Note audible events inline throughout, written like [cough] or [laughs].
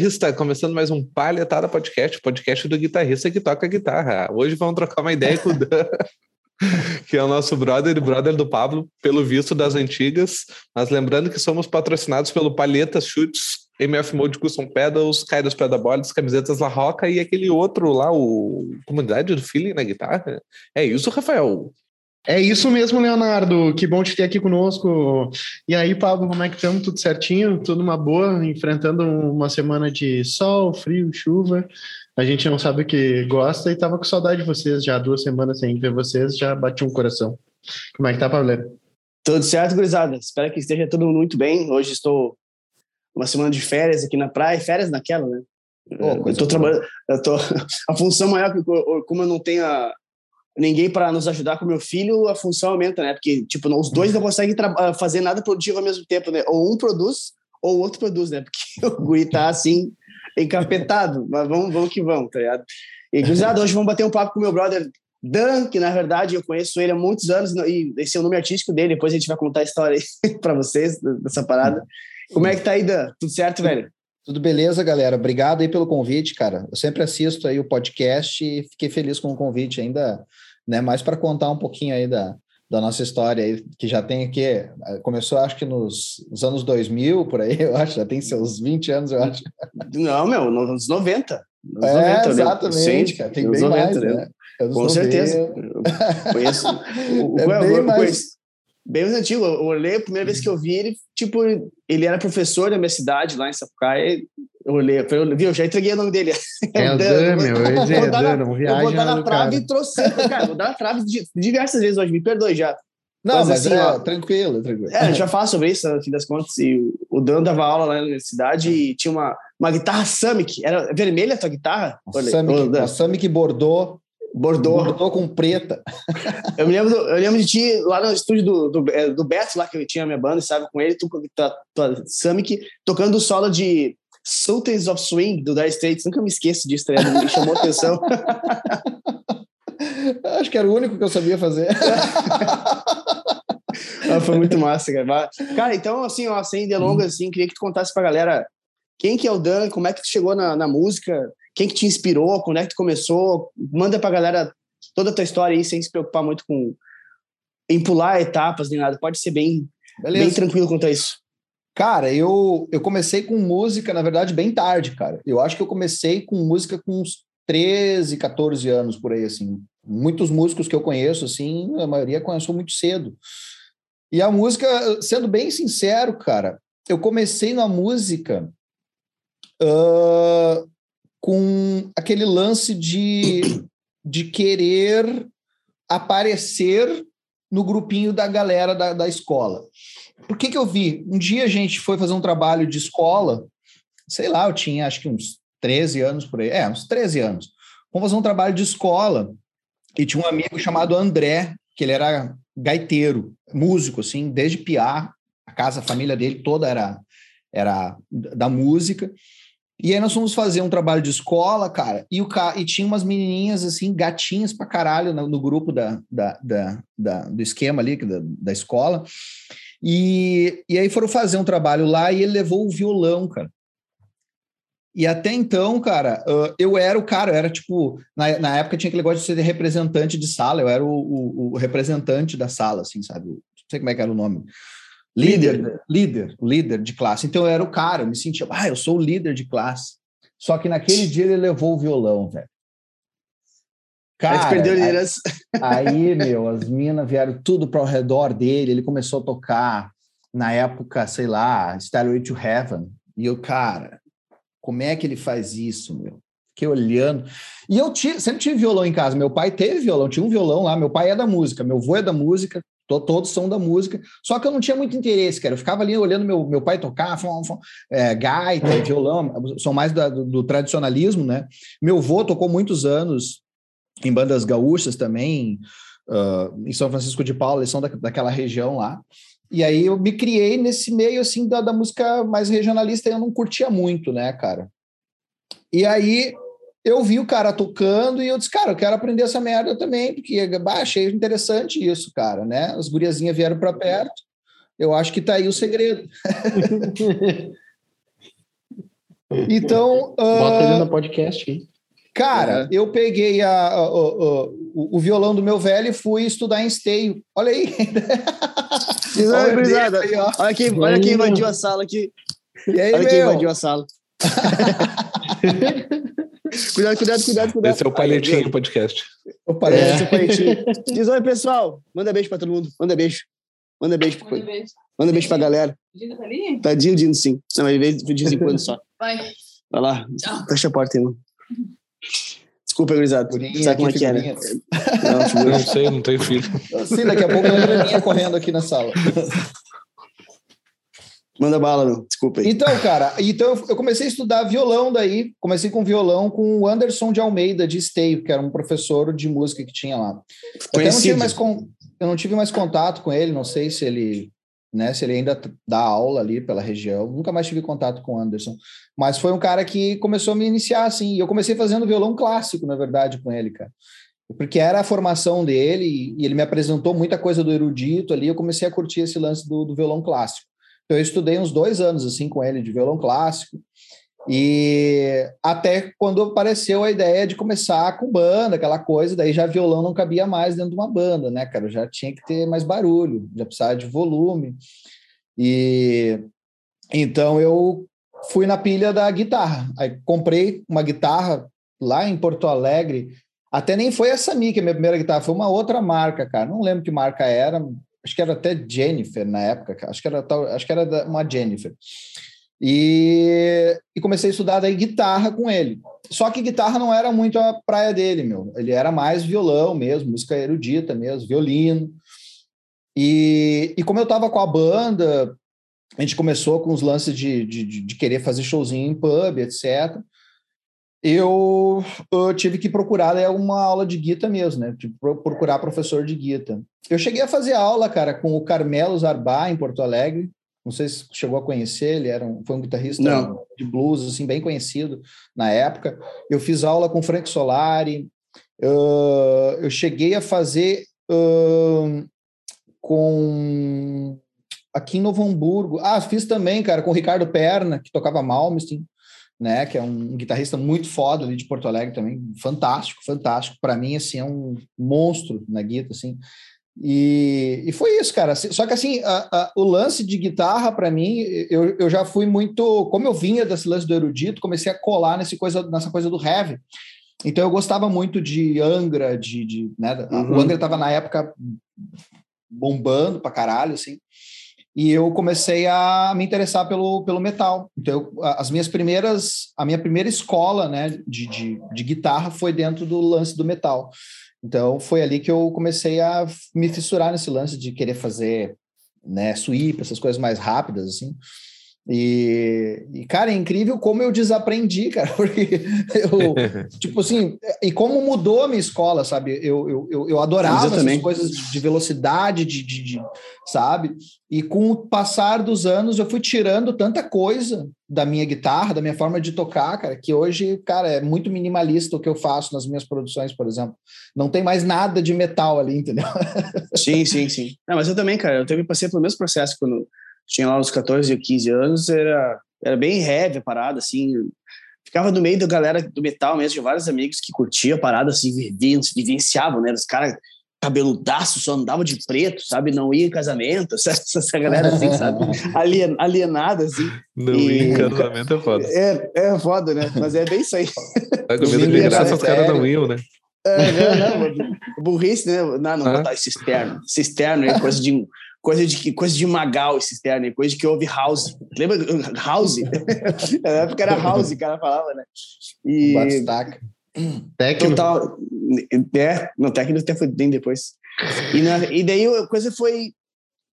guitarrista, começando mais um Palhetada Podcast, podcast do guitarrista que toca guitarra. Hoje vamos trocar uma ideia com o Dan, [laughs] que é o nosso brother e brother do Pablo, pelo visto das antigas. Mas lembrando que somos patrocinados pelo Palhetas Chutes, MF Mode Custom Pedals, Kairos Pedalboards, camisetas La Roca e aquele outro lá, o Comunidade do Feeling na guitarra. É isso, Rafael? É isso mesmo, Leonardo. Que bom te ter aqui conosco. E aí, Pablo, como é que estamos? Tudo certinho? Tudo uma boa? Enfrentando uma semana de sol, frio, chuva. A gente não sabe o que gosta e tava com saudade de vocês já duas semanas sem ver vocês, já bati um coração. Como é que tá, Pablo? Tudo certo, gurizada. Espero que esteja tudo muito bem. Hoje estou uma semana de férias aqui na praia, férias naquela, né? Oh, eu tô trabalhando, eu tô a função maior como eu não tenho a, ninguém para nos ajudar com meu filho, a função aumenta, né? Porque, tipo, os dois não conseguem ah, fazer nada produtivo ao mesmo tempo, né? Ou um produz, ou o outro produz, né? [laughs] Porque o guri tá, assim, encapetado. Mas vamos, vamos que vamos, tá ligado? E, cruzado, hoje vamos bater um papo com meu brother Dan, que na verdade eu conheço ele há muitos anos, e esse é o nome artístico dele, depois a gente vai contar a história [laughs] para vocês dessa parada. Como é que tá aí, Dan? Tudo certo, velho? Tudo beleza, galera? Obrigado aí pelo convite, cara. Eu sempre assisto aí o podcast e fiquei feliz com o convite ainda né? Mais para contar um pouquinho aí da, da nossa história aí, que já tem aqui, começou acho que nos, nos, anos 2000, por aí, [laughs] eu acho, já tem seus 20 anos, eu acho. Não, meu, nos 90. Nos é, 90, exatamente, cara, tem bem 90, mais, né? né? Com 90. certeza. Eu conheço. [laughs] é bem mais... Bem mais antigo. Eu olhei, a primeira vez que eu vi ele, tipo, ele era professor da minha cidade, lá em Sapucaia, eu olhei, eu, viu, já entreguei o nome dele. É o [laughs] Dan, meu, eu é Dan, não viaja. Eu vou dar na trave e trouxe, cara, vou dar na trave diversas vezes hoje, me perdoe já. Não, mas, mas assim, é, ó, tranquilo, tranquilo. É, a gente já fala sobre isso, no fim das contas, e o Dan dava aula lá na universidade e tinha uma, uma guitarra Samick, era vermelha a tua guitarra? Samick, a Samick Bordeaux, Bordô. Bordô com preta. eu, me lembro, eu lembro de ti lá no estúdio do, do, é, do Beto, lá que eu tinha a minha banda, sabe, com ele, tu, tua, tua Samick, tocando o solo de Sultans of Swing, do Dire Straits. Nunca me esqueço disso, tá me chamou atenção. [laughs] Acho que era o único que eu sabia fazer. [laughs] ah, foi muito massa, cara. Cara, então, assim, ó, sem delongas, assim, queria que tu contasse pra galera quem que é o Dan, como é que tu chegou na, na música, quem que te inspirou, quando é que tu começou. Manda pra galera toda a tua história aí, sem se preocupar muito com em pular etapas nem nada. Pode ser bem, bem tranquilo quanto a isso. Cara, eu, eu comecei com música, na verdade, bem tarde, cara. Eu acho que eu comecei com música com uns 13, 14 anos, por aí, assim. Muitos músicos que eu conheço, assim, a maioria começou muito cedo. E a música, sendo bem sincero, cara, eu comecei na música uh, com aquele lance de, de querer aparecer no grupinho da galera da, da escola. Por que, que eu vi? Um dia a gente foi fazer um trabalho de escola, sei lá, eu tinha acho que uns 13 anos por aí, é, uns 13 anos. Vamos fazer um trabalho de escola e tinha um amigo chamado André, que ele era gaiteiro, músico, assim, desde piar, a casa, a família dele toda era, era da música. E aí nós fomos fazer um trabalho de escola, cara, e, o ca... e tinha umas menininhas, assim, gatinhas pra caralho no, no grupo da, da, da, da, do esquema ali, da, da escola. E, e aí foram fazer um trabalho lá e ele levou o violão, cara. E até então, cara, eu era o cara, eu era tipo, na, na época tinha aquele negócio de ser representante de sala, eu era o, o, o representante da sala, assim, sabe? Não sei como é que era o nome. Líder, líder, líder de classe. Então eu era o cara, eu me sentia, ah, eu sou o líder de classe. Só que naquele dia ele levou o violão, velho. Cara, aí perdeu liderança. Aí, aí, [laughs] meu, as minas vieram tudo para o redor dele, ele começou a tocar, na época, sei lá, Stairway to Heaven. E eu, cara, como é que ele faz isso, meu? Fiquei olhando. E eu tive, sempre tive violão em casa. Meu pai teve violão, tinha um violão lá. Meu pai é da música, meu avô é da música, todos são da música. Só que eu não tinha muito interesse, cara. Eu ficava ali olhando meu, meu pai tocar, fom, fom, é, gaita, violão, são mais da, do, do, tradicionalismo, né? Meu avô tocou muitos anos em bandas gaúchas também, uh, em São Francisco de Paula, eles são da, daquela região lá. E aí eu me criei nesse meio, assim, da, da música mais regionalista e eu não curtia muito, né, cara? E aí eu vi o cara tocando e eu disse, cara, eu quero aprender essa merda também, porque bah, achei interessante isso, cara, né? As guriazinhas vieram para perto, eu acho que tá aí o segredo. [laughs] Então. Bota ele no podcast aí. Cara, eu peguei a, a, a, o, o, violão do meu velho e fui estudar em esteio. Olha aí. olha, aí, olha, quem, olha quem invadiu a sala aqui. E aí, olha meu? quem invadiu a sala. [laughs] cuidado, cuidado, cuidado, cuidado. Esse é o palhetinho do podcast. O palhetinho, é. esse é o palhetinho. Diz oi, pessoal. Manda beijo pra todo mundo. Manda beijo. Manda beijo. Manda beijo, Manda beijo pra galera. O Dino tá ali? Tá Dino, sim. Não, mas de vez em quando só. Vai. Vai lá. Tchau. Fecha a porta, irmão. Desculpa, gurizada. Sabe como é que é, né? Não, não sei, não tenho filho. Sim, daqui a pouco a Graninha correndo aqui na sala. Manda bala, não. Desculpa aí. Então, cara, então eu comecei a estudar violão daí. Comecei com violão com o Anderson de Almeida, de Esteio, que era um professor de música que tinha lá. Eu não, tive mais com, eu não tive mais contato com ele, não sei se ele né? Se ele ainda dá aula ali pela região, nunca mais tive contato com o Anderson. Mas foi um cara que começou a me iniciar assim. E eu comecei fazendo violão clássico, na verdade, com ele, cara. Porque era a formação dele e ele me apresentou muita coisa do erudito ali. Eu comecei a curtir esse lance do, do violão clássico. Então eu estudei uns dois anos assim com ele de violão clássico. E até quando apareceu a ideia de começar com banda, aquela coisa, daí já violão não cabia mais dentro de uma banda, né, cara? Já tinha que ter mais barulho, já precisava de volume. E então eu fui na pilha da guitarra. Aí comprei uma guitarra lá em Porto Alegre. Até nem foi essa minha, que é a minha primeira guitarra, foi uma outra marca, cara. Não lembro que marca era, acho que era até Jennifer na época, acho que era acho que era uma Jennifer. E, e, comecei a estudar daí guitarra com ele. Só que guitarra não era muito a praia dele, meu. Ele era mais violão mesmo, música erudita mesmo, violino. E, e como eu estava com a banda, a gente começou com os lances de, de, de querer fazer showzinho em pub, etc. Eu, eu, tive que procurar né, uma aula de guitarra mesmo, né? Tipo, procurar professor de guitarra. Eu cheguei a fazer aula, cara, com o Carmelo Zarbá, em Porto Alegre. Não sei se chegou a conhecer, ele era um, foi um guitarrista Não. de blues, assim, bem conhecido na época. Eu fiz aula com Frank Solari, uh, eu cheguei a fazer uh, com aqui em Novo Hamburgo. Ah, fiz também, cara, com o Ricardo Perna, que tocava Malmsteen, né, que é um guitarrista muito foda ali de Porto Alegre também, fantástico, fantástico. Para mim, assim, é um monstro na guitarra, assim. E, e foi isso, cara. Só que assim, a, a, o lance de guitarra, para mim, eu, eu já fui muito. Como eu vinha desse lance do erudito, comecei a colar nesse coisa, nessa coisa do heavy. Então eu gostava muito de Angra, de. de né? uhum. O Angra estava na época bombando pra caralho, assim. E eu comecei a me interessar pelo, pelo metal. Então, eu, as minhas primeiras, a minha primeira escola, né, de, de, de guitarra foi dentro do lance do metal. Então foi ali que eu comecei a me fissurar nesse lance de querer fazer, né, sweep, essas coisas mais rápidas assim. E, e, cara, é incrível como eu desaprendi, cara, [laughs] porque eu, [laughs] tipo assim, e como mudou a minha escola, sabe? Eu, eu, eu, adorava essas coisas de velocidade, de, de, de, sabe? E com o passar dos anos, eu fui tirando tanta coisa da minha guitarra, da minha forma de tocar, cara, que hoje, cara, é muito minimalista o que eu faço nas minhas produções, por exemplo. Não tem mais nada de metal ali, entendeu? Sim, sim, sim. [laughs] Não, mas eu também, cara, eu também passei pelo mesmo processo quando tinha lá uns 14 ou 15 anos, era, era bem heavy a parada, assim. Ficava no meio da galera do metal mesmo, tinha vários amigos que curtiam a parada, assim, vivenciavam, né? Os caras cabeludaço, só andava de preto, sabe? Não ia em casamento, [laughs] essa, essa galera assim, sabe? Alien, alienada, assim. Não e... ia em casamento é foda. É, é foda, né? Mas é bem isso aí. Tá com medo de graça, os caras não iam, né? É, não, não, burrice, né? Não, não ah. botar cisterno. Cisterno é coisa de coisa de coisa de Magal esse externo, coisa de que houve House. Lembra House? [laughs] Na época era House, o cara falava, né? E Batistaca. Técnico. Total, é, no técnico até foi bem depois. E, na, e daí a coisa foi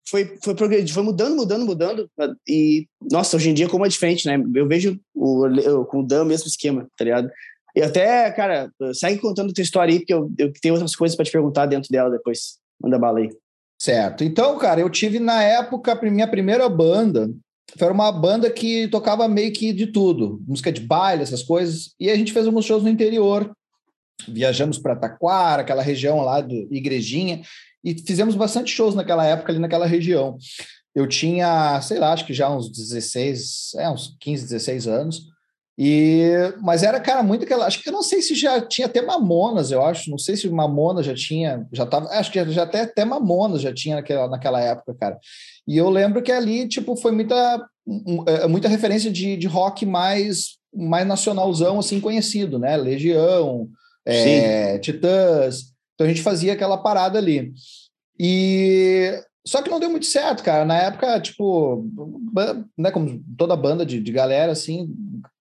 foi foi progredindo, foi mudando, mudando, mudando. E nossa, hoje em dia como é diferente, né? Eu vejo o, o com o Dan mesmo esquema, tá ligado? E até, cara, segue contando tua história aí, porque eu, eu tenho outras coisas para te perguntar dentro dela depois. Manda bala aí. Certo. Então, cara, eu tive na época, minha primeira banda, foi uma banda que tocava meio que de tudo, música de baile, essas coisas, e a gente fez alguns shows no interior. Viajamos para Taquara, aquela região lá do Igrejinha, e fizemos bastante shows naquela época ali naquela região. Eu tinha, sei lá, acho que já uns 16, é, uns 15, 16 anos. E, mas era, cara, muito aquela. Acho que eu não sei se já tinha até Mamonas, eu acho. Não sei se Mamonas já tinha. Já tava. Acho que já até, até Mamonas já tinha naquela, naquela época, cara. E eu lembro que ali, tipo, foi muita, é, muita referência de, de rock mais, mais nacionalzão, assim, conhecido, né? Legião, é, Titãs. Então a gente fazia aquela parada ali. E só que não deu muito certo, cara. Na época, tipo, né, como toda banda de, de galera, assim,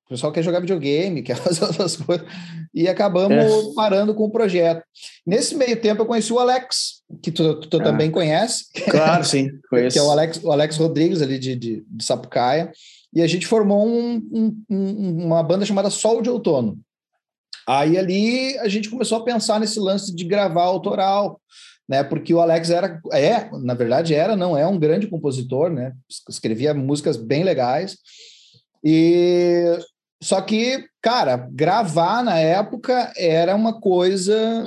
o pessoal quer jogar videogame, [laughs] quer fazer outras coisas, e acabamos é. parando com o projeto. Nesse meio tempo, eu conheci o Alex, que tu, tu ah. também conhece. Claro, sim, conheço. [laughs] que é o Alex, o Alex Rodrigues, ali de, de, de Sapucaia, e a gente formou um, um, um, uma banda chamada Sol de Outono. Aí ali a gente começou a pensar nesse lance de gravar autoral, né? Porque o Alex era, é, na verdade era, não é um grande compositor, né? Escrevia músicas bem legais. E só que, cara, gravar na época era uma coisa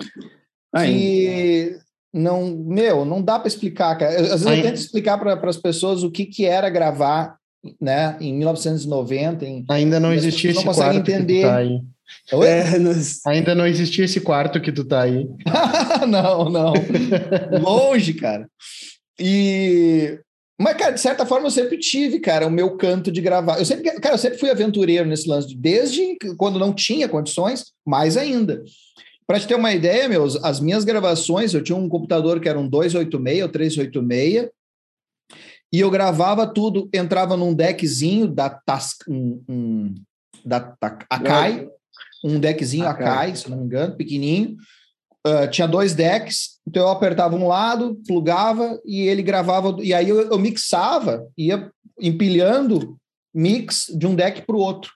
que não, meu, não dá para explicar, cara. Às vezes eu tento explicar para as pessoas o que, que era gravar, né, em 1990. Em, Ainda não existia esse não quarto entender. Tá aí. É, nos... Ainda não existia esse quarto que tu tá aí. [laughs] não, não. [laughs] Longe, cara. E mas, cara, de certa forma, eu sempre tive, cara, o meu canto de gravar. Eu sempre, cara, eu sempre fui aventureiro nesse lance, desde quando não tinha condições, mais ainda. Para te ter uma ideia, meus, as minhas gravações, eu tinha um computador que era um 286 ou 386, e eu gravava tudo, entrava num deckzinho da Task, um, um, da, da Akai, um deckzinho Akai. Akai, se não me engano, pequenininho, Uh, tinha dois decks, então eu apertava um lado, plugava e ele gravava, e aí eu, eu mixava, ia empilhando mix de um deck para o outro.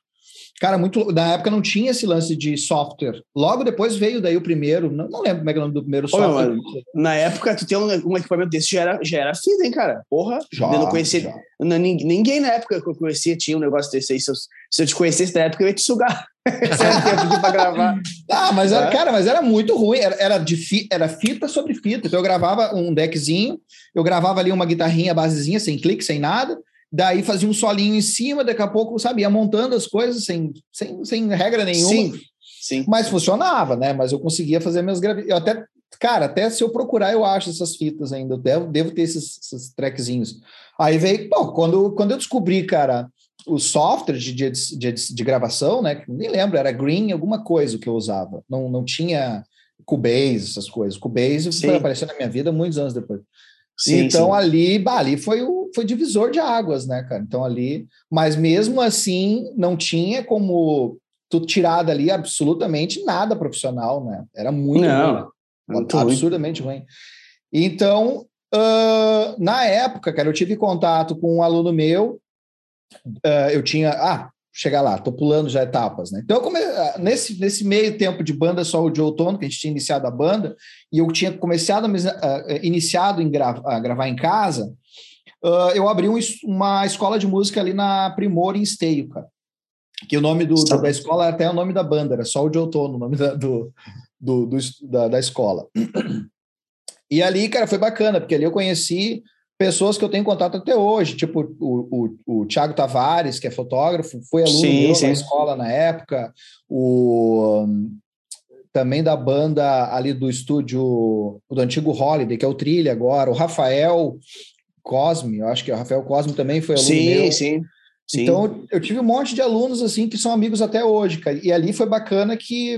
Cara, muito. Na época não tinha esse lance de software. Logo depois veio daí o primeiro. Não, não lembro como é que é o nome do primeiro software. na época, tu tem um, um, equipamento desse já era, já era fita, hein, cara? Porra. Já, eu não conhecia. Não, ninguém na época que eu conhecia tinha um negócio desse aí. Se eu, se eu te conhecesse na época, eu ia te sugar. [laughs] Para gravar. [laughs] Ah, mas era, é. cara, mas era muito ruim. Era, era, de fi, era fita sobre fita. Então eu gravava um deckzinho, eu gravava ali uma guitarrinha basezinha, sem clique, sem nada daí fazia um solinho em cima, daqui a pouco, sabe, ia montando as coisas sem, sem, sem regra nenhuma. Sim, sim. Mas funcionava, né? Mas eu conseguia fazer minhas gravações. Eu até, cara, até se eu procurar, eu acho essas fitas ainda. Eu devo, devo ter esses, esses trackzinhos. Aí veio, bom, quando, quando eu descobri, cara, o software de, de, de, de gravação, né? Nem lembro, era Green, alguma coisa que eu usava. Não, não tinha Cubase, essas coisas. Cubase Sim. foi aparecer na minha vida muitos anos depois. Sim, então sim. ali, bah, ali foi o foi divisor de águas, né, cara? Então ali, mas mesmo assim não tinha como tu tirar dali absolutamente nada profissional, né? Era muito não, ruim, absurdamente ruim. ruim. Então, uh, na época, cara, eu tive contato com um aluno meu, uh, eu tinha, ah, chegar lá, tô pulando já etapas, né? Então, come... Ah, nesse, nesse meio tempo de banda só o de outono, que a gente tinha iniciado a banda, e eu tinha começado, uh, iniciado em gra... a gravar em casa, uh, eu abri um, uma escola de música ali na Primor, em Esteio, cara. Que o nome do, do, da escola até o nome da banda, era só o de outono, o nome da, do, do, do da, da escola. E ali, cara, foi bacana, porque ali eu conheci pessoas que eu tenho contato até hoje, tipo o, o, o Thiago Tavares, que é fotógrafo, foi aluno sim, meu sim. na escola na época, o também da banda ali do estúdio do antigo Holiday, que é o Trilha agora, o Rafael Cosme, eu acho que o Rafael Cosme também foi aluno sim, meu. Sim, sim. Então eu tive um monte de alunos assim que são amigos até hoje, cara. E ali foi bacana que,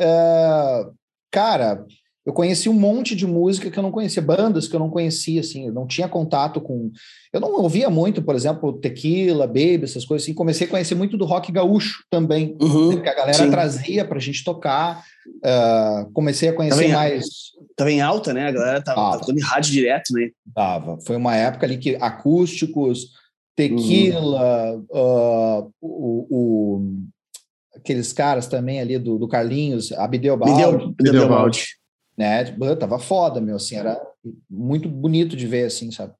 uh, cara, eu conheci um monte de música que eu não conhecia, bandas que eu não conhecia, assim, eu não tinha contato com. Eu não ouvia muito, por exemplo, Tequila, Baby, essas coisas assim. Comecei a conhecer muito do rock gaúcho também, uhum, que a galera sim. trazia para a gente tocar. Uh, comecei a conhecer tava mais. Tava em alta, né? A galera tava, tava em rádio direto, né? Tava. Foi uma época ali que acústicos, Tequila, uhum. uh, o, o, aqueles caras também ali do, do Carlinhos, Abdeu Balde. Abdeu Balde né? Tipo, tava foda, meu, assim, era muito bonito de ver, assim, sabe?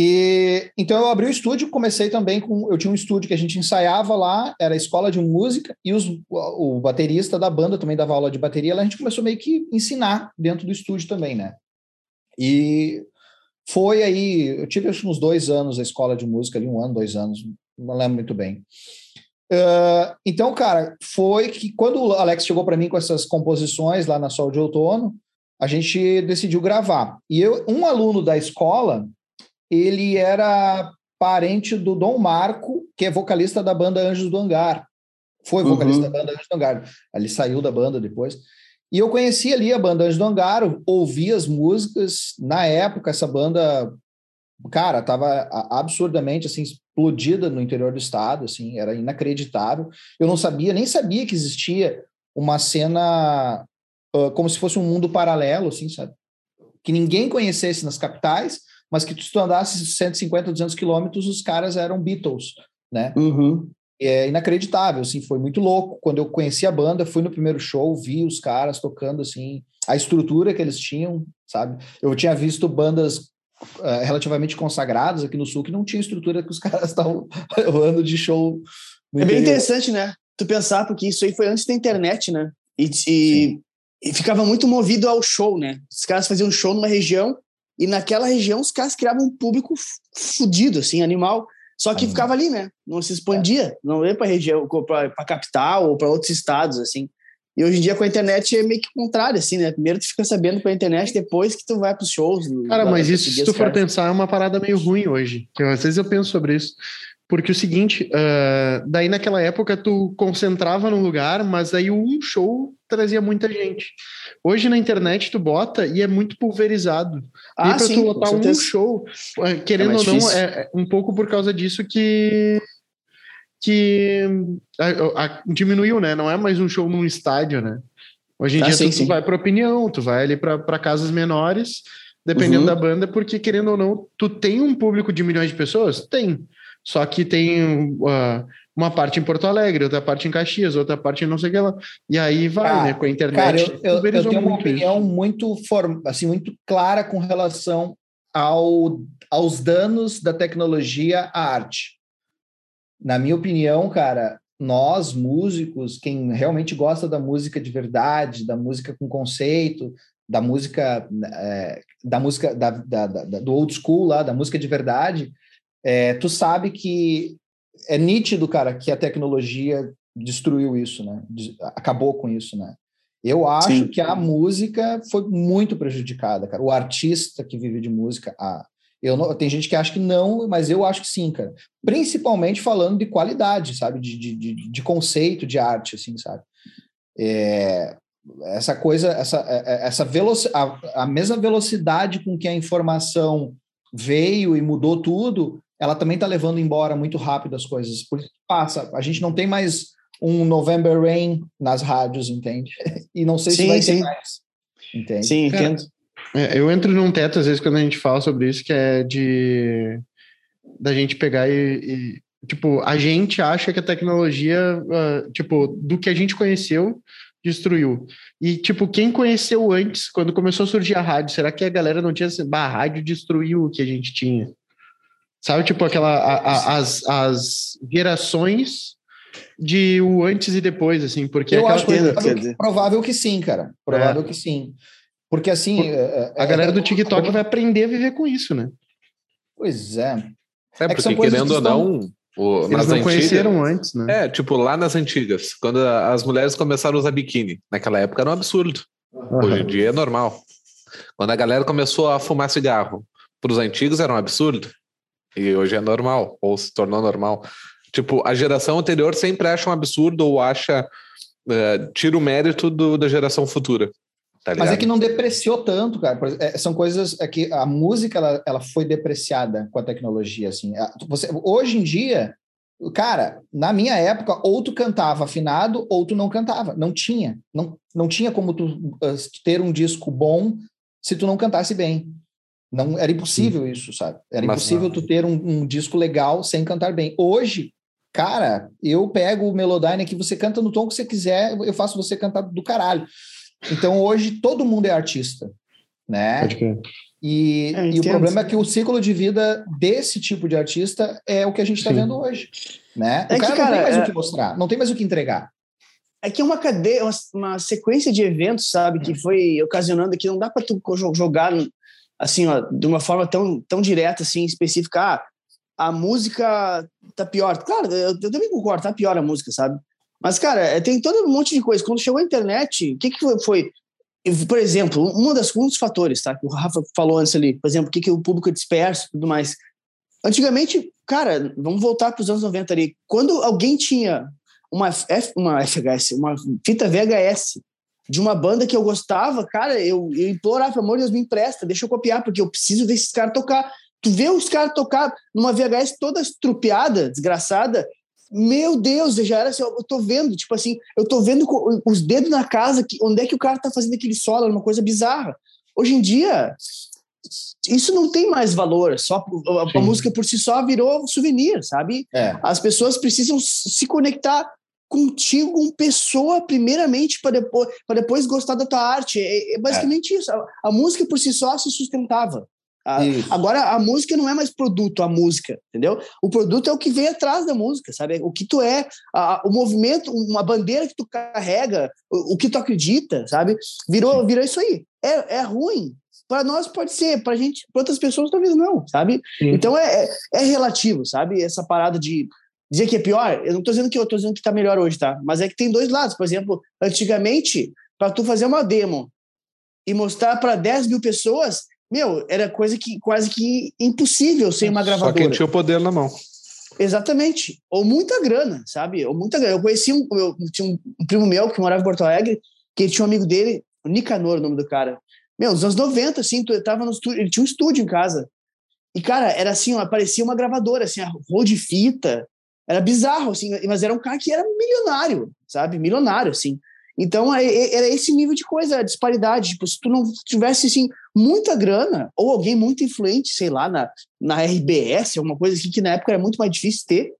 E então eu abri o estúdio, comecei também com. Eu tinha um estúdio que a gente ensaiava lá, era escola de música, e os, o baterista da banda também dava aula de bateria, lá a gente começou meio que ensinar dentro do estúdio também, né? E foi aí, eu tive acho, uns dois anos a escola de música ali, um ano, dois anos, não lembro muito bem. Uh, então, cara, foi que quando o Alex chegou para mim com essas composições lá na Sol de Outono, a gente decidiu gravar. E eu, um aluno da escola, ele era parente do Dom Marco, que é vocalista da banda Anjos do Hangar. Foi vocalista uhum. da banda Anjos do Hangar. Ele saiu da banda depois. E eu conheci ali a banda Anjos do Hangar, ouvi as músicas. Na época, essa banda, cara, tava absurdamente assim explodida no interior do estado, assim, era inacreditável. Eu não sabia, nem sabia que existia uma cena uh, como se fosse um mundo paralelo, assim, sabe? Que ninguém conhecesse nas capitais, mas que tu andasse 150, 200 quilômetros, os caras eram Beatles, né? Uhum. É inacreditável, assim, foi muito louco. Quando eu conheci a banda, fui no primeiro show, vi os caras tocando, assim, a estrutura que eles tinham, sabe? Eu tinha visto bandas uh, relativamente consagradas aqui no Sul que não tinha estrutura que os [laughs] caras estavam rolando de show. É bem interessante, né? Tu pensar, porque isso aí foi antes da internet, né? E, e, e ficava muito movido ao show, né? Os caras faziam um show numa região e naquela região os caras criavam um público fudido, assim, animal. Só que ficava ali, né? Não se expandia, é. não ia para região, para capital ou para outros estados, assim. E hoje em dia com a internet é meio que contrário, assim, né? Primeiro tu fica sabendo pela internet, depois que tu vai para os shows. Cara, mas isso, se tu for pensar, é uma parada meio ruim hoje. Às vezes eu penso sobre isso. Porque o seguinte, uh, daí naquela época tu concentrava num lugar, mas aí um show trazia muita gente. Hoje na internet tu bota e é muito pulverizado. Ah, e para tu lotar um show, é, querendo é ou não, é, é um pouco por causa disso que que a, a, diminuiu, né? Não é mais um show num estádio, né? Hoje em ah, dia sim, tu, sim. vai para opinião, tu vai ali para casas menores, dependendo uhum. da banda, porque querendo ou não, tu tem um público de milhões de pessoas? Tem. Só que tem uh, uma parte em Porto Alegre, outra parte em Caxias, outra parte em não sei o que lá. E aí vai, ah, né? Com a internet. Cara, eu, eu, eu tenho uma opinião isso. muito, form, assim, muito clara com relação ao, aos danos da tecnologia à arte. Na minha opinião, cara, nós, músicos, quem realmente gosta da música de verdade, da música com conceito, da música, é, da música da, da, da, do old school lá, da música de verdade, é, tu sabe que é nítido, cara, que a tecnologia destruiu isso, né? Acabou com isso, né? Eu acho Sim. que a música foi muito prejudicada, cara. O artista que vive de música, a, eu não, tem gente que acha que não, mas eu acho que sim, cara. Principalmente falando de qualidade, sabe? De, de, de, de conceito de arte, assim, sabe? É, essa coisa, essa, é, é, essa velocidade, a, a mesma velocidade com que a informação veio e mudou tudo, ela também está levando embora muito rápido as coisas. Por isso passa. A gente não tem mais um November Rain nas rádios, entende? [laughs] E não sei sim, se vai sim. ter mais. Entende? Sim, entendo. É, eu entro num teto, às vezes, quando a gente fala sobre isso, que é de da gente pegar e, e tipo, a gente acha que a tecnologia, uh, tipo, do que a gente conheceu, destruiu. E, tipo, quem conheceu antes, quando começou a surgir a rádio, será que a galera não tinha assim, bah, a rádio destruiu o que a gente tinha? Sabe, tipo, aquela, a, a, as, as gerações de o antes e depois, assim, porque eu acho coisa, provável, provável, que sim, cara. Provável é. que sim. Porque assim. É, é, a galera do TikTok vai aprender a viver com isso, né? Pois é. É, é porque querendo ou não. O, Eles não antigas, conheceram antes, né? É, tipo, lá nas antigas, quando as mulheres começaram a usar biquíni, naquela época era um absurdo. Uhum. Hoje em dia é normal. Quando a galera começou a fumar cigarro, para os antigos era um absurdo. E hoje é normal, ou se tornou normal. Tipo, a geração anterior sempre acha um absurdo ou acha. Uh, tira o mérito do, da geração futura. Tá Mas é que não depreciou tanto, cara. É, são coisas. É que a música ela, ela foi depreciada com a tecnologia. Assim. Você, hoje em dia, cara, na minha época, ou tu cantava afinado ou tu não cantava. Não tinha. Não, não tinha como tu uh, ter um disco bom se tu não cantasse bem. Não era impossível Sim. isso, sabe? Era Mas impossível não. tu ter um, um, disco legal sem cantar bem. Hoje, cara, eu pego o Melodyne que você canta no tom que você quiser, eu faço você cantar do caralho. Então hoje todo mundo é artista, né? E, é, e o problema é que o ciclo de vida desse tipo de artista é o que a gente está vendo hoje, né? É o cara, que, cara, não tem mais é... o que mostrar, não tem mais o que entregar. É que é uma cadeia, uma, uma sequência de eventos, sabe, que foi ocasionando que não dá para tu jogar assim, ó, de uma forma tão, tão direta, assim, específica. Ah, a música tá pior. Claro, eu, eu também concordo, tá pior a música, sabe? Mas, cara, é, tem todo um monte de coisa. Quando chegou a internet, o que, que foi? Por exemplo, uma das, um dos fatores, tá? Que o Rafa falou antes ali, por exemplo, o que, que o público é disperso e tudo mais. Antigamente, cara, vamos voltar para os anos 90 ali. Quando alguém tinha uma, F, uma FHS, uma fita VHS de uma banda que eu gostava, cara, eu, eu implorava, pelo amor de Deus, me empresta, deixa eu copiar, porque eu preciso ver esses caras tocar. Tu vê os caras tocar numa VHS toda estrupiada, desgraçada, meu Deus, já era assim, eu tô vendo, tipo assim, eu tô vendo os dedos na casa, que, onde é que o cara tá fazendo aquele solo, uma coisa bizarra. Hoje em dia, isso não tem mais valor, só a, a música por si só virou souvenir, sabe? É. As pessoas precisam se conectar contigo, com pessoa, primeiramente, para depois, depois gostar da tua arte. É, é basicamente é. isso. A, a, música por si só se sustentava. A, agora, a música não é mais produto, a música, entendeu? O produto é o que vem atrás da música, sabe? O que tu é, a, o movimento, uma bandeira que tu carrega, o, o que tu acredita, sabe? Virou, virou isso aí. É, é ruim, para nós pode ser, para gente, para outras pessoas talvez não, sabe? Sim. Então é, é, é, relativo, sabe? Essa parada de dizer que é pior, eu não estou dizendo que eu estou dizendo que está melhor hoje, tá? Mas é que tem dois lados. Por exemplo, antigamente, para tu fazer uma demo e mostrar para 10 mil pessoas, meu, era coisa que quase que impossível sem uma gravadora. Só quem tinha o poder na mão. Exatamente. Ou muita grana, sabe? Ou muita grana. Eu conheci um, eu tinha um, primo meu que morava em Porto Alegre, que ele tinha um amigo dele, o Nicanor, o nome do cara. Meu, nos anos 90, assim, tu tava no estúdio, ele tinha um estúdio em casa. E, cara, era assim, ó, parecia uma gravadora, assim, a rol de fita. Era bizarro, assim, mas era um cara que era milionário, sabe? Milionário, assim. Então, é, é, era esse nível de coisa, a disparidade. Tipo, se tu não tivesse, assim, muita grana, ou alguém muito influente, sei lá, na, na RBS, alguma coisa assim, que na época era muito mais difícil ter,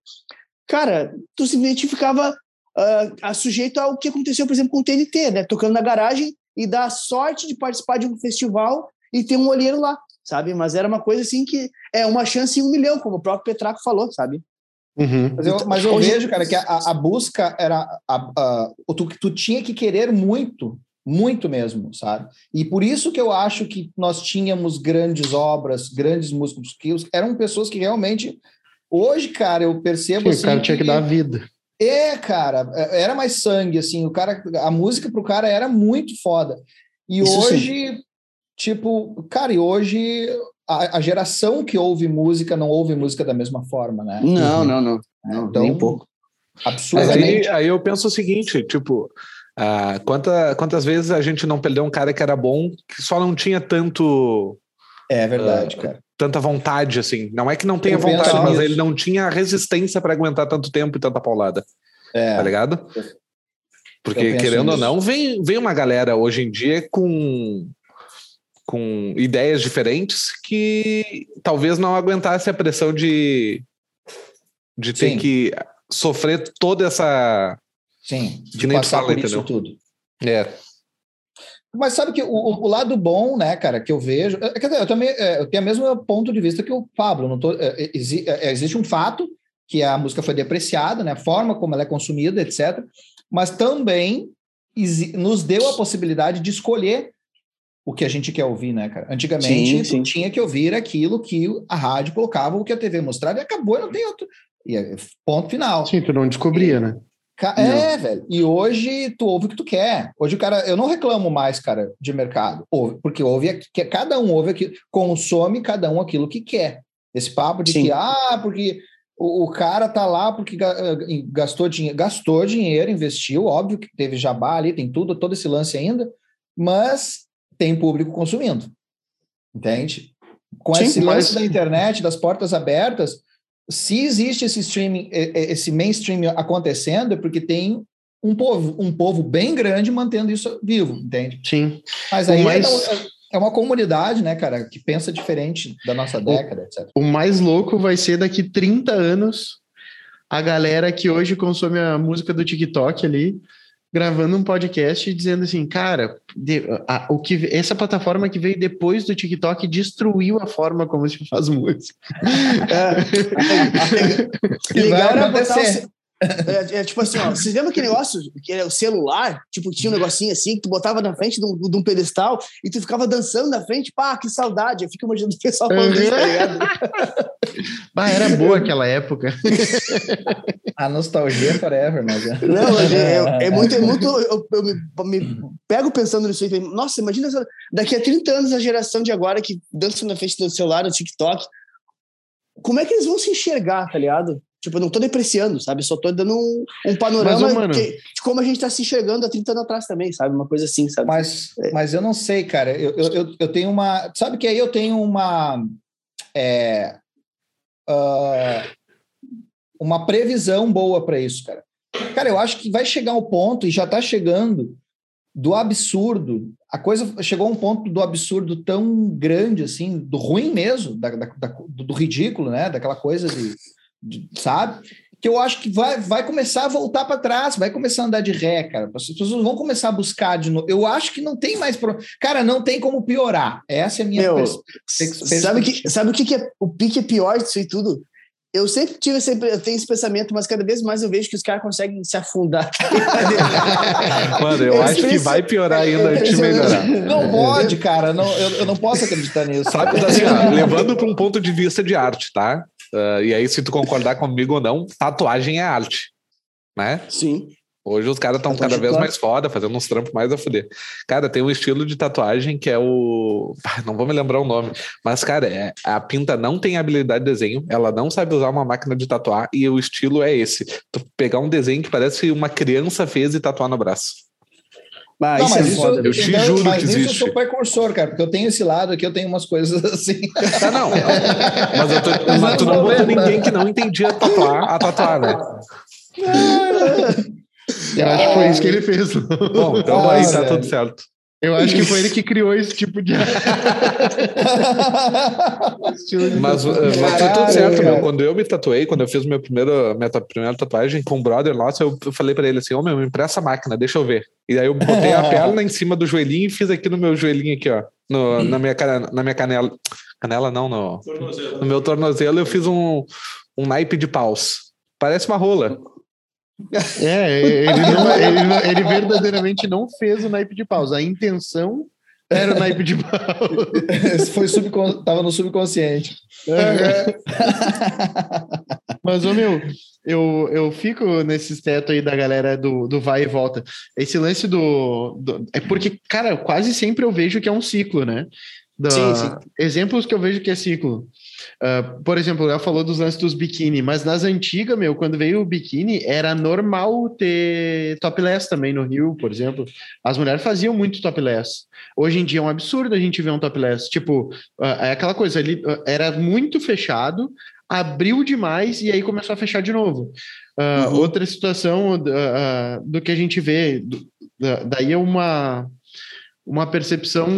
cara, tu simplesmente ficava uh, sujeito ao que aconteceu, por exemplo, com o TNT, né? Tocando na garagem e dar sorte de participar de um festival e ter um olheiro lá, sabe? Mas era uma coisa assim que é uma chance em um milhão, como o próprio Petraco falou, sabe? Uhum. Mas eu, mas eu Hoje... vejo, cara, que a, a busca era. A, a, tu, tu tinha que querer muito, muito mesmo, sabe? E por isso que eu acho que nós tínhamos grandes obras, grandes músicos, que eram pessoas que realmente. Hoje, cara, eu percebo. Sim, assim, o cara tinha que, que dar vida. É, cara, é, era mais sangue, assim, o cara, a música pro cara era muito foda. E Isso hoje, sim. tipo, cara, e hoje a, a, geração que ouve música não ouve música da mesma forma, né? Não, uhum. não, não, não, então, nem um pouco. Absurdamente. Aí, aí, eu penso o seguinte, tipo, uh, quanta, quantas vezes a gente não perdeu um cara que era bom, que só não tinha tanto... É verdade, uh, cara tanta vontade, assim. Não é que não tenha eu vontade, mas isso. ele não tinha resistência para aguentar tanto tempo e tanta paulada. É. Tá ligado? Porque, querendo nisso. ou não, vem, vem uma galera hoje em dia com, com ideias diferentes que talvez não aguentasse a pressão de, de ter Sim. que sofrer toda essa. Sim, de passar fala, por entendeu? isso tudo. É. Mas sabe que o, o, lado bom, né, cara, que eu vejo. É, eu também é, eu tenho o mesmo ponto de vista que o Pablo. Não tô, é, existe um fato que a música foi depreciada, né, a forma como ela é consumida, etc. Mas também nos deu a possibilidade de escolher o que a gente quer ouvir, né, cara? Antigamente, sim, sim. tinha que ouvir aquilo que a rádio colocava, o que a TV mostrava, e acabou, não tem outro. E ponto final. Sim, tu não descobria, e, né? É, não. velho. E hoje tu ouve o que tu quer. Hoje o cara, eu não reclamo mais, cara, de mercado. Ouve, porque ouve que cada um ouve aquilo, consome cada um aquilo que quer. Esse papo de Sim. que ah, porque o, o, cara tá lá porque eh, gastou dinheiro, gastou dinheiro, investiu, óbvio que teve jabá ali, tem tudo, todo esse lance ainda, mas tem público consumindo. Entende? Com Sim, esse lance mas... da internet, das portas abertas, se existe esse streaming, esse mainstream acontecendo, é porque tem um povo, um povo bem grande mantendo isso vivo, entende? Sim. Mas aí mais... é, é, uma comunidade, né, cara, que pensa diferente da nossa década, etc. O mais louco vai ser daqui 30 anos a galera que hoje consome a música do TikTok ali gravando um podcast dizendo assim, cara, de, a, o que essa plataforma que veio depois do TikTok destruiu a forma como se faz música. [laughs] É. [laughs] Legal era botar o, É, é, tipo assim, ó, vocês lembram aquele negócio, que era o celular? Tipo, tinha um negocinho assim, que tu botava na frente de um, de um pedestal e tu ficava dançando na frente, pá, que saudade. Eu fico imaginando o pessoal falando isso, tá ligado? [laughs] bah, era boa aquela época. A nostalgia forever, mas... É. Não, é, é, [laughs] muito, é muito... Eu, eu me, me, pego pensando nisso aí, nossa, imagina daqui a 30 anos a geração de agora que dança na frente do celular, no TikTok, como é que eles vão se enxergar, tá ligado? Tipo, eu não tô depreciando, sabe? Só tô dando um, um panorama mas, que, de como a gente tá se enxergando há 30 anos atrás também, sabe? Uma coisa assim, sabe? Mas, é. mas eu não sei, cara. Eu, eu, eu tenho uma. Sabe que aí eu tenho uma. É, uh, uma previsão boa para isso, cara. Cara, eu acho que vai chegar um ponto, e já tá chegando, do absurdo. A coisa chegou a um ponto do absurdo tão grande, assim, do ruim mesmo, da, da, da do ridículo, né? Daquela coisa de sabe? Que eu acho que vai, vai começar a voltar para trás, vai começar a andar de ré, cara. As pessoas vão começar a buscar de novo. Eu acho que não tem mais. Pro... Cara, não tem como piorar. Essa é a minha Meu, Sabe, que, sabe o que, que é o pique é pior disso e tudo? Eu sempre tive esse, eu tenho esse pensamento, mas cada vez mais eu vejo que os caras conseguem se afundar. [laughs] Mano, eu, acho que vai piorar ainda antes de melhorar. Não pode, cara. Não, eu, eu não posso acreditar nisso. Sabe, [laughs] assim, ó, levando para um ponto de vista de arte, tá? Uh, e aí, se tu concordar comigo ou não, tatuagem é arte, né? Sim. Hoje os caras estão cada vez mais foda, fazendo uns trampos mais a fuder. Cara, tem um estilo de tatuagem que é o. [laughs] Não vou me lembrar o nome, mas, cara, é... a pinta não tem habilidade de desenho, ela não sabe usar uma máquina de tatuar, e o estilo é esse: tu pegar um desenho que parece uma criança fez e tatuar no braço. Mas, não, mas é isso, eu, eu te juro mas que existe. eu sou precursor, cara, porque eu tenho esse lado aqui, eu tenho umas coisas [laughs] assim. Tá, não. Mas eu tô, mas tu não botou ninguém que não entendia tatuar, a tatuar, né? Eu acho que foi isso que ele fez. Bom, então ah, aí tá tudo certo. Eu acho que foi ele que criou esse tipo de. [laughs] mas, eh, mas foi tudo certo, meu. Quando eu me tatuei, quando eu fiz meu primeiro, minha primeira tatuagem com um brother nosso, eu falei pra ele assim: Ô oh, meu, me empresta a máquina, deixa eu ver. E aí eu botei a perna em cima do joelhinho e fiz aqui no meu joelhinho, aqui, ó. No, na, minha, na minha canela. Canela não, no, no meu tornozelo eu fiz um, um naipe de paus. Parece uma rola. É, ele, não, ele, ele, verdadeiramente não fez o naipe de paus. A intenção era o naipe de paus. foi subcon... Tava no subconsciente. É. Mas, ô meu, eu, eu fico nesses tetos aí da galera do, do vai e volta. Esse lance do, do, É porque, cara, quase sempre eu vejo que é um ciclo, né? Da, sim, sim. Exemplos que eu vejo que é ciclo. Uh, por exemplo, ela falou dos lances dos biquíni, mas nas antigas, meu, quando veio o biquíni, era normal ter topless também no Rio, por exemplo. As mulheres faziam muito topless. Hoje em dia é um absurdo a gente ver um topless. Tipo, uh, é aquela coisa, ele uh, era muito fechado, abriu demais e aí começou a fechar de novo. Uhum. Outra situação do que a gente vê, daí é uma uma percepção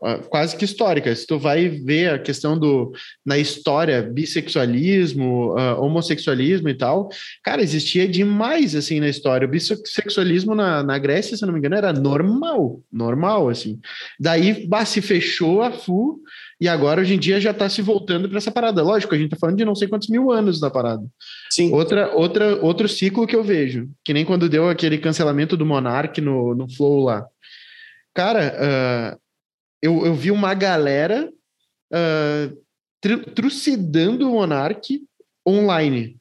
uh, quase que histórica. Se tu vai ver a questão do na história bissexualismo, uh, homossexualismo e tal, cara, existia demais assim na história. O bissexualismo na, na Grécia, se não me engano, era normal, normal assim. Daí bah, se fechou a FU e agora hoje em dia já está se voltando para essa parada. Lógico, a gente está falando de não sei quantos mil anos da parada. Sim. Outra, outra, outro ciclo que eu vejo, que nem quando deu aquele cancelamento do Monark no, no Flow lá. Cara, uh, eu, eu vi uma galera uh, trucidando o Monark online.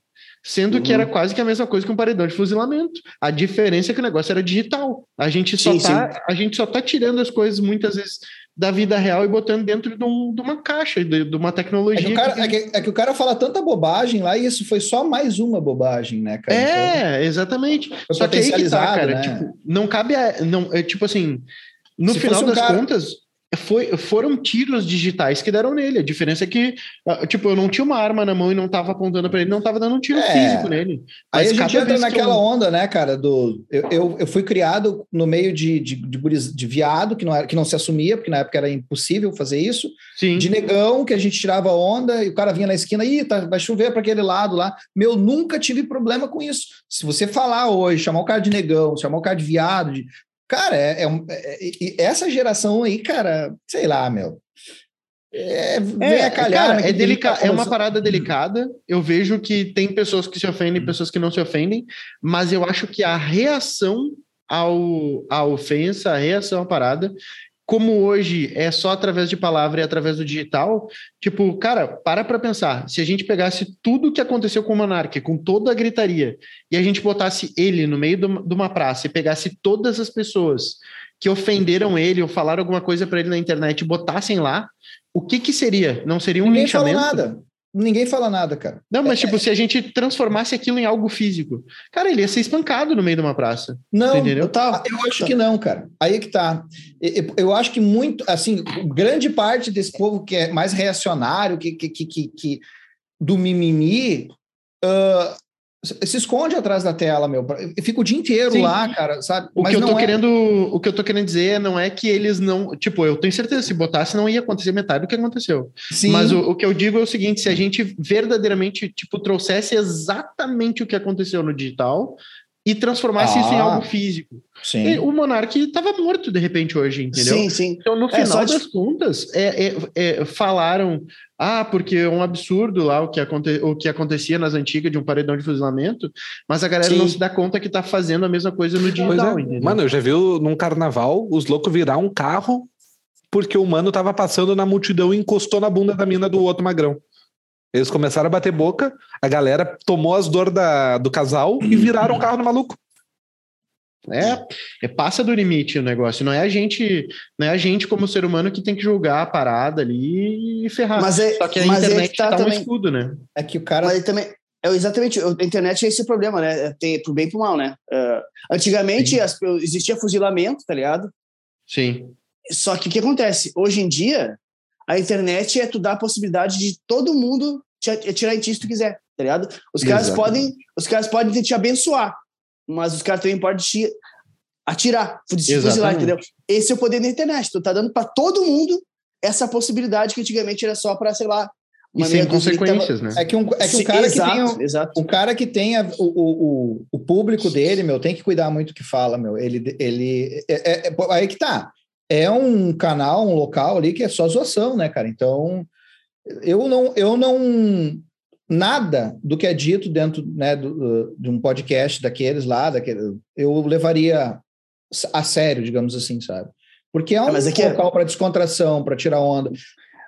Sendo uhum. que era quase que a mesma coisa que um paredão de fuzilamento. A diferença é que o negócio era digital. A gente só, sim, tá, sim. A gente só tá tirando as coisas muitas vezes da vida real e botando dentro de, um, de uma caixa, de, de, uma tecnologia. É que, cara, que... É, que, é que, o cara fala tanta bobagem lá e isso foi só mais uma bobagem, né, cara? É, então, exatamente. Só que aí que tá, cara. Né? Tipo, não cabe. A, não, é, tipo assim, no Se final das cara... contas, foi, foram tiros digitais que deram nele. A diferença é que, ah, tipo, eu não tinha uma arma na mão e não estava apontando para ele, não estava dando um tiro é. físico nele. Aí a gente entra naquela eu... onda, né, cara, do... Eu, eu, eu, fui criado no meio de, de, de, de, viado, que não, era, que não se assumia, porque na época era impossível fazer isso. Sim. De negão, que a gente tirava onda e o cara vinha na esquina, ih, tá, vai chover para aquele lado lá. Meu, nunca tive problema com isso. Se você falar hoje, chamar o cara de negão, chamar o cara de viado, de, Cara, é, é, é, é essa geração aí, cara, sei lá, meu. É, é, calhar, cara, é, delica é uma parada delicada. Eu vejo que tem pessoas que se ofendem, pessoas que não se ofendem, mas eu acho que a reação ao, à ofensa, a reação à parada, como hoje é só através de palavra e através do digital, tipo, cara, para para pensar. Se a gente pegasse tudo o que aconteceu com o Monark, com toda a gritaria, e a gente botasse ele no meio de uma praça e pegasse todas as pessoas que ofenderam ele ou falaram alguma coisa para ele na internet e botassem lá, o que que seria? Não seria um Ninguém linchamento? Fala nada. Ninguém fala nada, cara. Não, mas é, tipo, é... se a gente transformasse aquilo em algo físico, cara, ele ia ser espancado no meio de uma praça. Não, entendeu? Eu, tá, eu acho que não, cara. Aí é que tá. Eu, eu, acho que muito, assim, grande parte desse povo que é mais reacionário, que, que, que, que do mimimi, uh, se esconde atrás da tela, meu. Eu fico o dia inteiro Sim. lá, cara, sabe? O Mas que eu tô é... querendo, o que eu tô querendo dizer não é que eles não, tipo, eu tenho certeza se botasse não ia acontecer metade do que aconteceu. Sim. Mas o, o que eu digo é o seguinte, se a gente verdadeiramente, tipo, trouxesse exatamente o que aconteceu no digital, e transformasse ah, isso em ah. algo físico. Sim. o Monark estava morto de repente hoje, entendeu? Sim, sim. Então, no é, final das de... contas, é, é, é, falaram, ah, porque é um absurdo lá o que, aconte... o que acontecia nas antigas de um paredão de fuzilamento, mas a galera sim. não se dá conta que está fazendo a mesma coisa no digital, é. Mano, eu já vi num carnaval os loucos virar um carro porque o mano tava passando na multidão e encostou na bunda da mina do outro magrão. Eles começaram a bater boca, a galera tomou as dores da, do casal e viraram o carro no maluco. É, é, passa do limite o negócio. Não é a gente, não é a gente como ser humano que tem que julgar a parada ali e ferrar. Mas é, Só que a mas internet é que tá, tá também, um escudo, né? É que o cara. Mas também é exatamente. A internet é esse problema, né? É, tem pro bem e pro mal, né? Uh, antigamente as, existia fuzilamento, tá ligado? Sim. Só que o que acontece? Hoje em dia, a internet é tu dar a possibilidade de todo mundo te, tirar em ti se tu quiser, tá ligado? Os caras podem, os caras podem te abençoar, mas os caras também podem te atirar, fuzilar, entendeu? Esse é o poder da internet. Tu tá dando para todo mundo essa possibilidade que antigamente era só para, sei lá, e sem consequências, tava... né? É que, um, é que o cara exato, que tem o, exato. o cara que tem a, o, o, o público dele, meu, tem que cuidar muito do que fala, meu. Ele, ele é, é, é, aí que tá. É um canal, um local ali que é só zoação, né, cara? Então, eu não, eu não nada do que é dito dentro né, do, de um podcast daqueles lá, daquele, eu levaria a sério, digamos assim, sabe? Porque é um ah, é que... local para descontração, para tirar onda.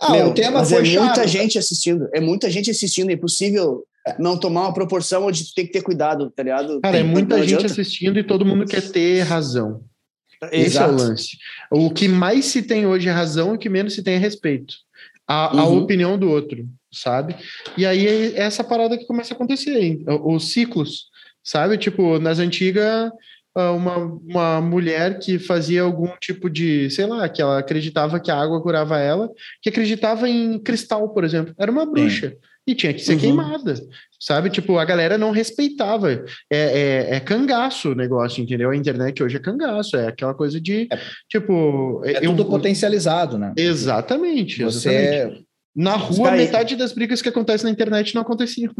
Ah, Meu, o tema foi é chato. muita gente assistindo, é muita gente assistindo, é impossível não tomar uma proporção onde tu tem que ter cuidado, tá ligado? Cara, é tem, é muita gente adianta. assistindo e todo mundo quer ter razão. Esse Exato. é o lance. O que mais se tem hoje é razão e o que menos se tem é respeito a, uhum. a opinião do outro, sabe? E aí é essa parada que começa a acontecer, hein? os ciclos, sabe? Tipo, nas antigas, ah, uma, uma mulher que fazia algum tipo de, sei lá, que ela acreditava que a água curava ela, que acreditava em cristal, por exemplo, era uma bruxa. E tinha que ser uhum. queimada, sabe? Tipo, a galera não respeitava. É, é, é, cangaço o negócio, entendeu? A internet hoje é cangaço, é aquela coisa de, é, tipo... É eu, tudo potencializado, né? Exatamente. Você... Exatamente. Na rua, metade das brigas que acontecem na internet não aconteciam.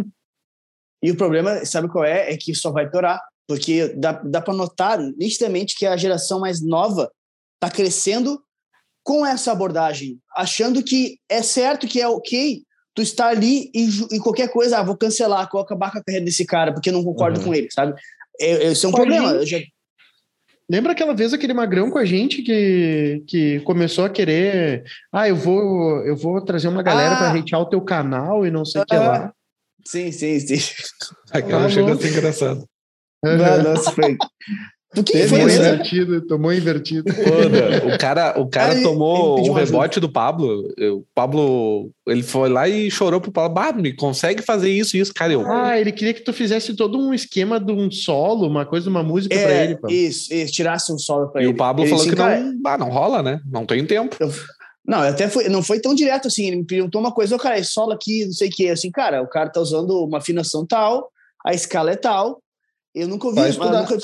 E o problema, sabe qual é? É que só vai piorar. Porque dá, dá para notar nitidamente que a geração mais nova está crescendo com essa abordagem, achando que é certo, que é ok tu está ali e, e qualquer coisa, ah, vou cancelar, vou acabar com a carreira desse cara porque eu não concordo uhum. com ele, sabe? É, esse é um com problema. Já... Lembra aquela vez aquele magrão com a gente que, que começou a querer, ah, eu vou eu vou trazer uma galera ah, para hatear o teu canal e não sei o uh, que lá. Sim, sim, sim. Aquela chega a ser engraçado. Não, nossa, foi, do que foi invertido, tomou invertido. [laughs] o cara, o cara Aí, tomou um rebote ajuda. do Pablo. O Pablo, ele foi lá e chorou pro Pablo. Bah, me consegue fazer isso e isso, cara. Eu... Ah, ele queria que tu fizesse todo um esquema de um solo, uma coisa, uma música é, pra ele. Pablo. Isso, isso, tirasse um solo pra e ele. E o Pablo ele falou que não, ah, não rola, né? Não tem tempo. Eu, não, até foi, não foi tão direto assim. Ele me perguntou uma coisa, o cara, é solo aqui, não sei o que. Assim, cara, o cara tá usando uma afinação tal, a escala é tal, eu nunca ouvi. Mas nunca...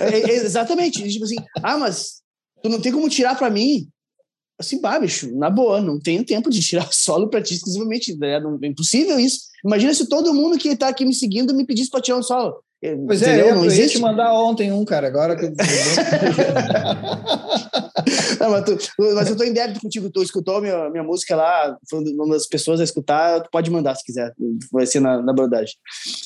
é, é, exatamente. Tipo assim, ah, mas tu não tem como tirar para mim? Assim, bah, bicho, na boa, não tenho tempo de tirar [laughs] solo para ti exclusivamente. Né? É impossível isso. Imagina se todo mundo que tá aqui me seguindo me pedisse para tirar um solo. Pois é, Entendeu? é, eu, não eu existe. ia te mandar ontem um, cara, agora que... [laughs] [laughs] Não, mas, tu, mas, eu tô em débito contigo. Tu escutou minha, minha música lá, foi uma das pessoas a escutar, tu pode mandar se quiser. Vai ser na, na brodagem.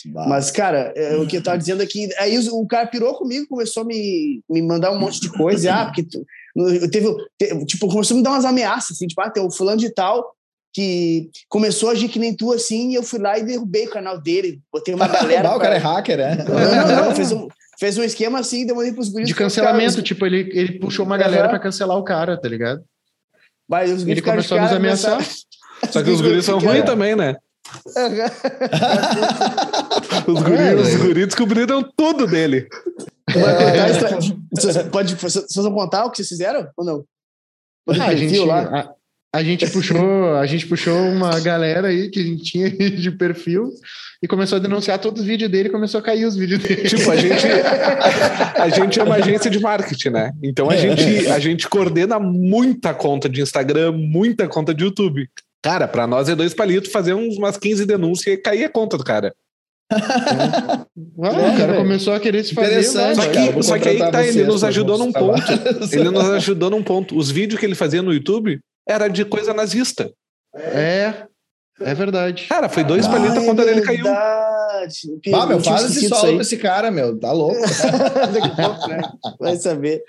Mas, cara, é, o que eu tava dizendo aqui, é aí o, o, cara pirou comigo, começou a me, me mandar um monte de coisa. ah, porque tu, eu teve, teve, tipo, começou a me dar umas ameaças, assim, tipo, ah, tem o fulano de tal que começou a agir que nem tu, assim, e eu fui lá e derrubei o canal dele, botei uma galera... pra... O cara é hacker, é? Não, não, não, fez um, fez um esquema assim, demorei pros guris. De cancelamento, tipo, ele, ele puxou uma galera uhum. para cancelar o cara, tá ligado? Mas os ele começou a nos ameaçar. Só que os guris são ruins também, né? os, guris, é, os guris descobriram tudo dele. Vocês, pode, vocês vão contar o que vocês fizeram ou não? Ah, a, gente, a, a, gente puxou, a gente puxou uma [laughs] galera aí que a gente tinha [laughs] de perfil e começou a denunciar todos os vídeos dele e começou a cair os vídeos dele. Tipo, a gente, [laughs] a gente é uma agência de marketing, né? Então a gente, a gente coordena muita conta de Instagram, muita conta de YouTube. Cara, para nós é dois palitos fazer uns, umas 15 denúncias e cair a conta do cara. ah, o cara começou a querer se fazer. Só que, só que aí tá, ele nos ajudou num ponto. Ele nos ajudou num ponto. Os vídeos que ele fazia no YouTube era de coisa nazista. É. É verdade. Cara, foi dois ah, palitos é quando ele caiu. Ah, meu, faz esse solo pra esse cara, meu. Tá louco. [laughs] Né? Vai saber.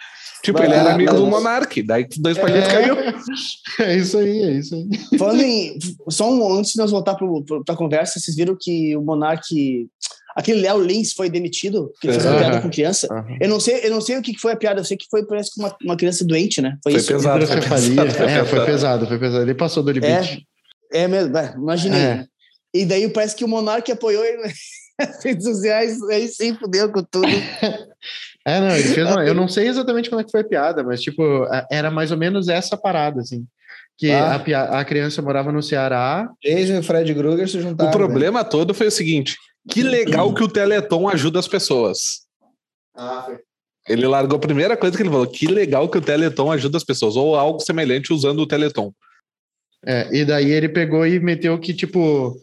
Tipo, ele era amigo do Monark, daí dois palitos é... caiu. [laughs] É isso aí, é isso aí. Falando em. Só um, antes de nós voltar para a conversa, vocês viram que o Monark. Aquele Léo Lins foi demitido, porque ele fez uma uhum. piada com criança. Uhum. Eu, não sei, eu não sei o que foi a piada, eu sei que foi, parece que uma, uma criança doente, né? Foi, foi isso. Pesado, foi, pesado, foi, é, foi pesado, foi pesado. Ele passou do limite. É. É mesmo, imaginei. É. E daí parece que o Monark apoiou ele [laughs] nas redes sociais, aí sim fudeu com tudo. [laughs] É, não, ele fez uma, Eu não sei exatamente como é que foi a piada, mas, tipo, era mais ou menos essa parada, assim. Que ah. a, a criança morava no Ceará. Jason e o Fred Krueger se juntaram. O problema né? todo foi o seguinte: que legal que o Teleton ajuda as pessoas. Ah, foi. Ele largou a primeira coisa que ele falou: que legal que o Teleton ajuda as pessoas, ou algo semelhante usando o Teleton. É, e daí ele pegou e meteu que, tipo,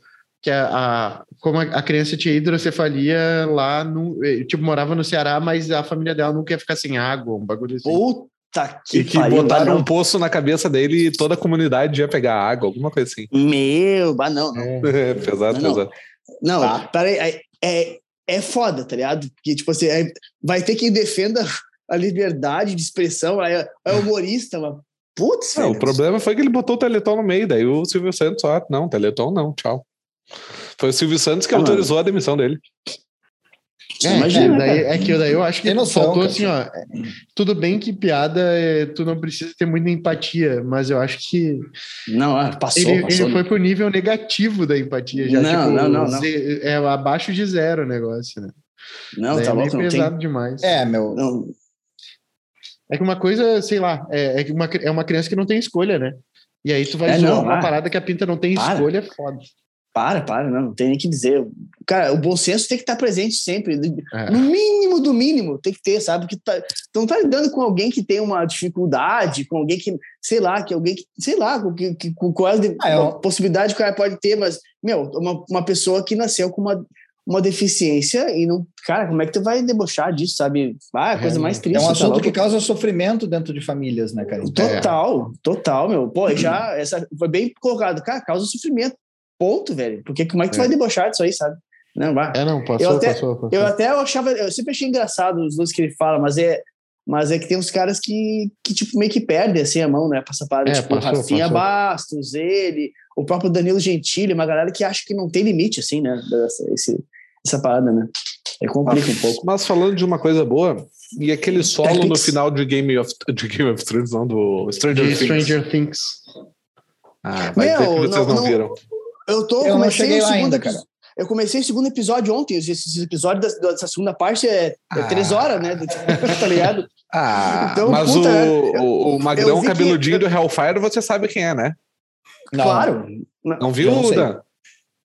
que a, a como a, criança tinha hidrocefalia lá, no, eh, tipo, morava no Ceará, mas a família dela não quer ficar sem água, um bagulho assim. Puta que E que pariu, botaram um poço na cabeça dele e toda a comunidade ia pegar água, alguma coisa assim. Meu, ah, não, não. É, [laughs] pesado, não, pesado. Não, não tá. peraí, é, é, é foda, tá ligado? Porque, tipo assim, é, vai ter quem defenda [laughs] a liberdade de expressão, é, é humorista, mas Putz, não, O problema foi que ele botou o Teleton no meio, daí o Silvio Santos, ah, não, Teleton não, tchau. Foi o Silvio Santos que ah, autorizou a demissão dele. É, Imagina, é, daí, é que daí eu acho que noção, faltou cara. assim, ó. Tudo bem que piada é, tu não precisa ter muita empatia, mas eu acho que. Não, é, passou. Ele, passou, ele foi pro nível negativo da empatia já. Não, tipo, não, não, não. É abaixo de zero o negócio, né? Não, daí tá é louco, pesado tem... demais. É, meu. Não, é que uma coisa, sei lá, é, é, uma, é uma criança que não tem escolha, né? E aí tu vai é, zoar não, uma parada que a pinta não tem para. escolha, é foda. Para, para, não, não tem nem que dizer. Cara, o bom senso tem que estar presente sempre. É. No mínimo do mínimo, tem que ter, sabe? Que tá, tu não tá lidando com alguém que tem uma dificuldade, com alguém que, sei lá, que alguém que, sei lá, com, que, com qual ah, é, possibilidade que o cara pode ter, mas, meu, uma, uma pessoa que nasceu com uma uma deficiência e não. Cara, como é que tu vai debochar disso, sabe? Ah, é a coisa é, mais triste. É um tá assunto tá que causa sofrimento dentro de famílias, né, cara? Total, é. total, meu. Pô, já essa foi bem colocado. Cara, causa sofrimento. Ponto, velho. Porque como é que tu vai é. debochar disso aí, sabe? Não, vai. É, não, passou, eu até, passou, passou. Eu até achava, eu sempre achei engraçado os dois que ele fala, mas é, mas é que tem uns caras que, que tipo, meio que perdem assim a mão, né? Passa para, é, tipo, passou, Rafinha passou. Bastos, ele, o próprio Danilo Gentili, uma galera que acha que não tem limite, assim, né? Esse, essa parada, né? É complica um pouco. Mas falando de uma coisa boa, e aquele solo Tactics. no final de Game of, de Game of Thrones, não, do Stranger Things. Stranger Things. Ah, vai Meu, que vocês não, não, viram. Eu tô, eu comecei o segundo ainda, cara. Eu comecei o segundo episódio ontem. Esse episódio dessa segunda parte é, é ah. três horas, né? [laughs] tá ligado? Ah, então, mas puta, o, o, o magrão cabeludinho que... do Hellfire você sabe quem é, né? Não, claro. Não viu, Luda?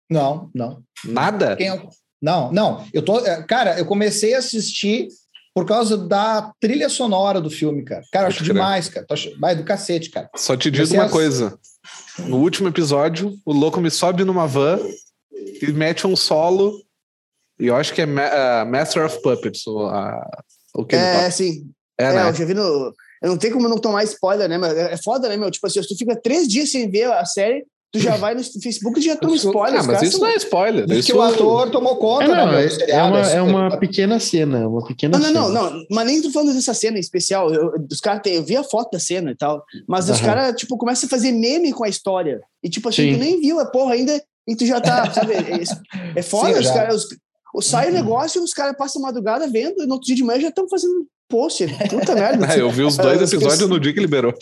Não, não. Nada? Quem é, não, não. Eu tô. É, cara, eu comecei a assistir por causa da trilha sonora do filme, cara. Cara, acho demais, cara. Vai do cacete, cara. Só te digo uma a... coisa. No último episódio, o louco me sobe numa van e mete um solo. E eu acho que é uh, Master of Puppets, o, uh, o que É, sim. É, é né? eu já vi no. não tem como não tomar spoiler, né? Mas é foda, né, meu? Tipo assim, se tu fica três dias sem ver a série, tu já vai no Facebook e já toma spoiler. Ah, mas isso não é spoiler. Isso que o ator tomou conta, É, não, né? é, é uma, é uma pequena cena, uma pequena Não, não, cena. não, não, mas nem tô falando dessa cena em especial. Eu, os caras eu vi a foto da cena e tal, mas os Aham. caras, tipo, começam a fazer meme com a história. E, tipo assim, Sim. tu nem viu a porra ainda e tu já tá, [laughs] sabe? É, é foda, Sim, os caras. os- o- Sai o negócio, os caras passam a madrugada vendo, e no outro dia de manhã já estão fazendo post. Puta merda. Ah, [laughs] eu vi os dois [laughs] É, episódios no dia que liberou.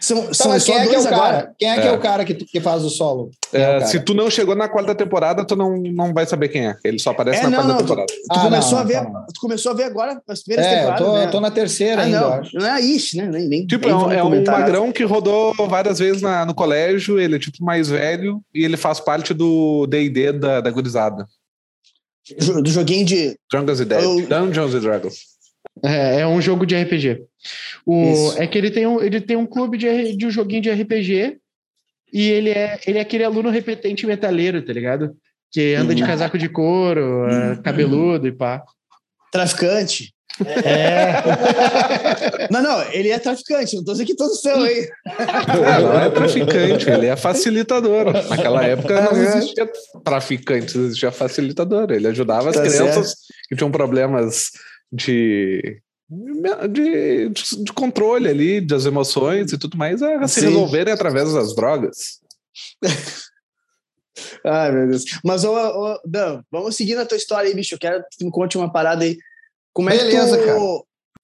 São, Tá, são mas só quem é que é dois o agora. cara? Quem é que é É. o cara que, que faz o solo? É É, se tu não chegou na quarta temporada, tu não, não vai saber quem é. Ele só aparece É, na não, quarta não, tu- temporada. Tu Ah, começou não, a ver, tu começou a ver agora as primeiras É, eu temporadas, tô, né? eu tô na terceira Ah, ainda, eu não, acho. não é isso, né? Nem, nem, Tipo, nem é um, é um magrão que rodou várias vezes na- no colégio, ele é tipo mais velho e ele faz parte do D&D da, da gurizada. Do joguinho de. Dragons and Dead. Eu- Dungeons and Dragons. É, é um jogo de RPG. O, Isso. é que ele tem um, ele tem um clube de, de um joguinho de RPG e ele é, ele é aquele aluno repetente metaleiro, tá ligado? Que anda de Uhum. casaco de couro, é, cabeludo e pá. Traficante. É. Não, não, ele é traficante, não tô dizendo que todos são, hein? É, não é traficante, ele é facilitador. Naquela época não É. existia traficante, existia facilitador. Ele ajudava as Tá crianças que tinham problemas de, de, de controle ali, das emoções e tudo mais, a se Sim. resolverem através das drogas. [laughs] Ai, meu Deus. Mas, ô, ô, Dan, vamos seguir na tua história aí, bicho. Eu quero que tu me conte uma parada aí. Como é Beleza, que tu, cara.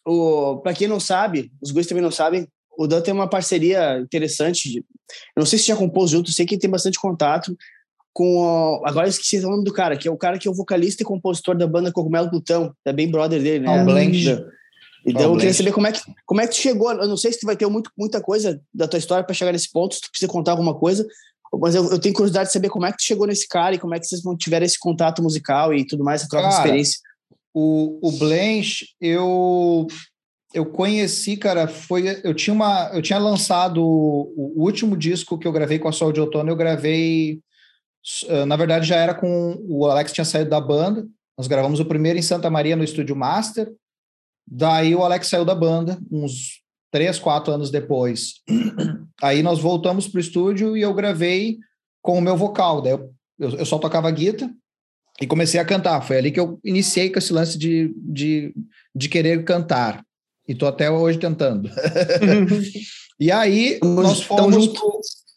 O, pra quem não sabe, os guris também não sabem, o Dan tem uma parceria interessante. de- eu não sei se já compôs junto, sei que tem bastante contato com. o- agora eu esqueci o nome do cara, que é o cara que é o vocalista e compositor da banda Cogumelo Plutão. É bem brother dele, né? O Blanche. Então eu queria saber como é, que, como é que tu chegou. Eu não sei se tu vai ter muito, muita coisa da tua história para chegar nesse ponto, se tu precisa contar alguma coisa, mas eu, eu tenho curiosidade de saber como é que tu chegou nesse cara e como é que vocês tiveram esse contato musical e tudo mais, essa troca de Cara, experiência. O, o Blanche, eu eu conheci, cara, foi eu tinha uma eu tinha lançado o, o último disco que eu gravei com a Sol de Outono, eu gravei na verdade já era com o Alex tinha saído da banda. Nós gravamos o primeiro em Santa Maria no estúdio Master. Daí o Alex saiu da banda uns três, quatro anos depois. [clears throat] Aí nós voltamos pro estúdio e eu gravei com o meu vocal. Daí eu, eu, eu só tocava guitarra e comecei a cantar. Foi ali que eu iniciei com esse lance de, de, de querer cantar. E tô até hoje tentando. [laughs] e aí nós fomos.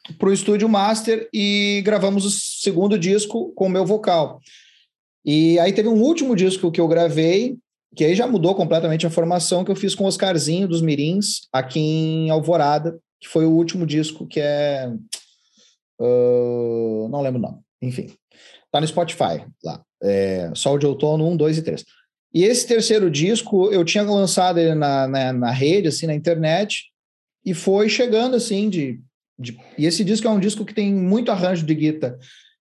Pro, pro estúdio Master e gravamos o segundo disco com o meu vocal. E aí teve um último disco que eu gravei, que aí já mudou completamente a formação, que eu fiz com o Oscarzinho dos Mirins, aqui em Alvorada, que foi o último disco que é... ah, não lembro o nome. Enfim, tá no Spotify lá. É, Sol de Outono 1, 2 e 3. E esse terceiro disco, eu tinha lançado ele na, na, na rede, assim, na internet, e foi chegando, assim, de, de... E esse disco é um disco que tem muito arranjo de guitarra.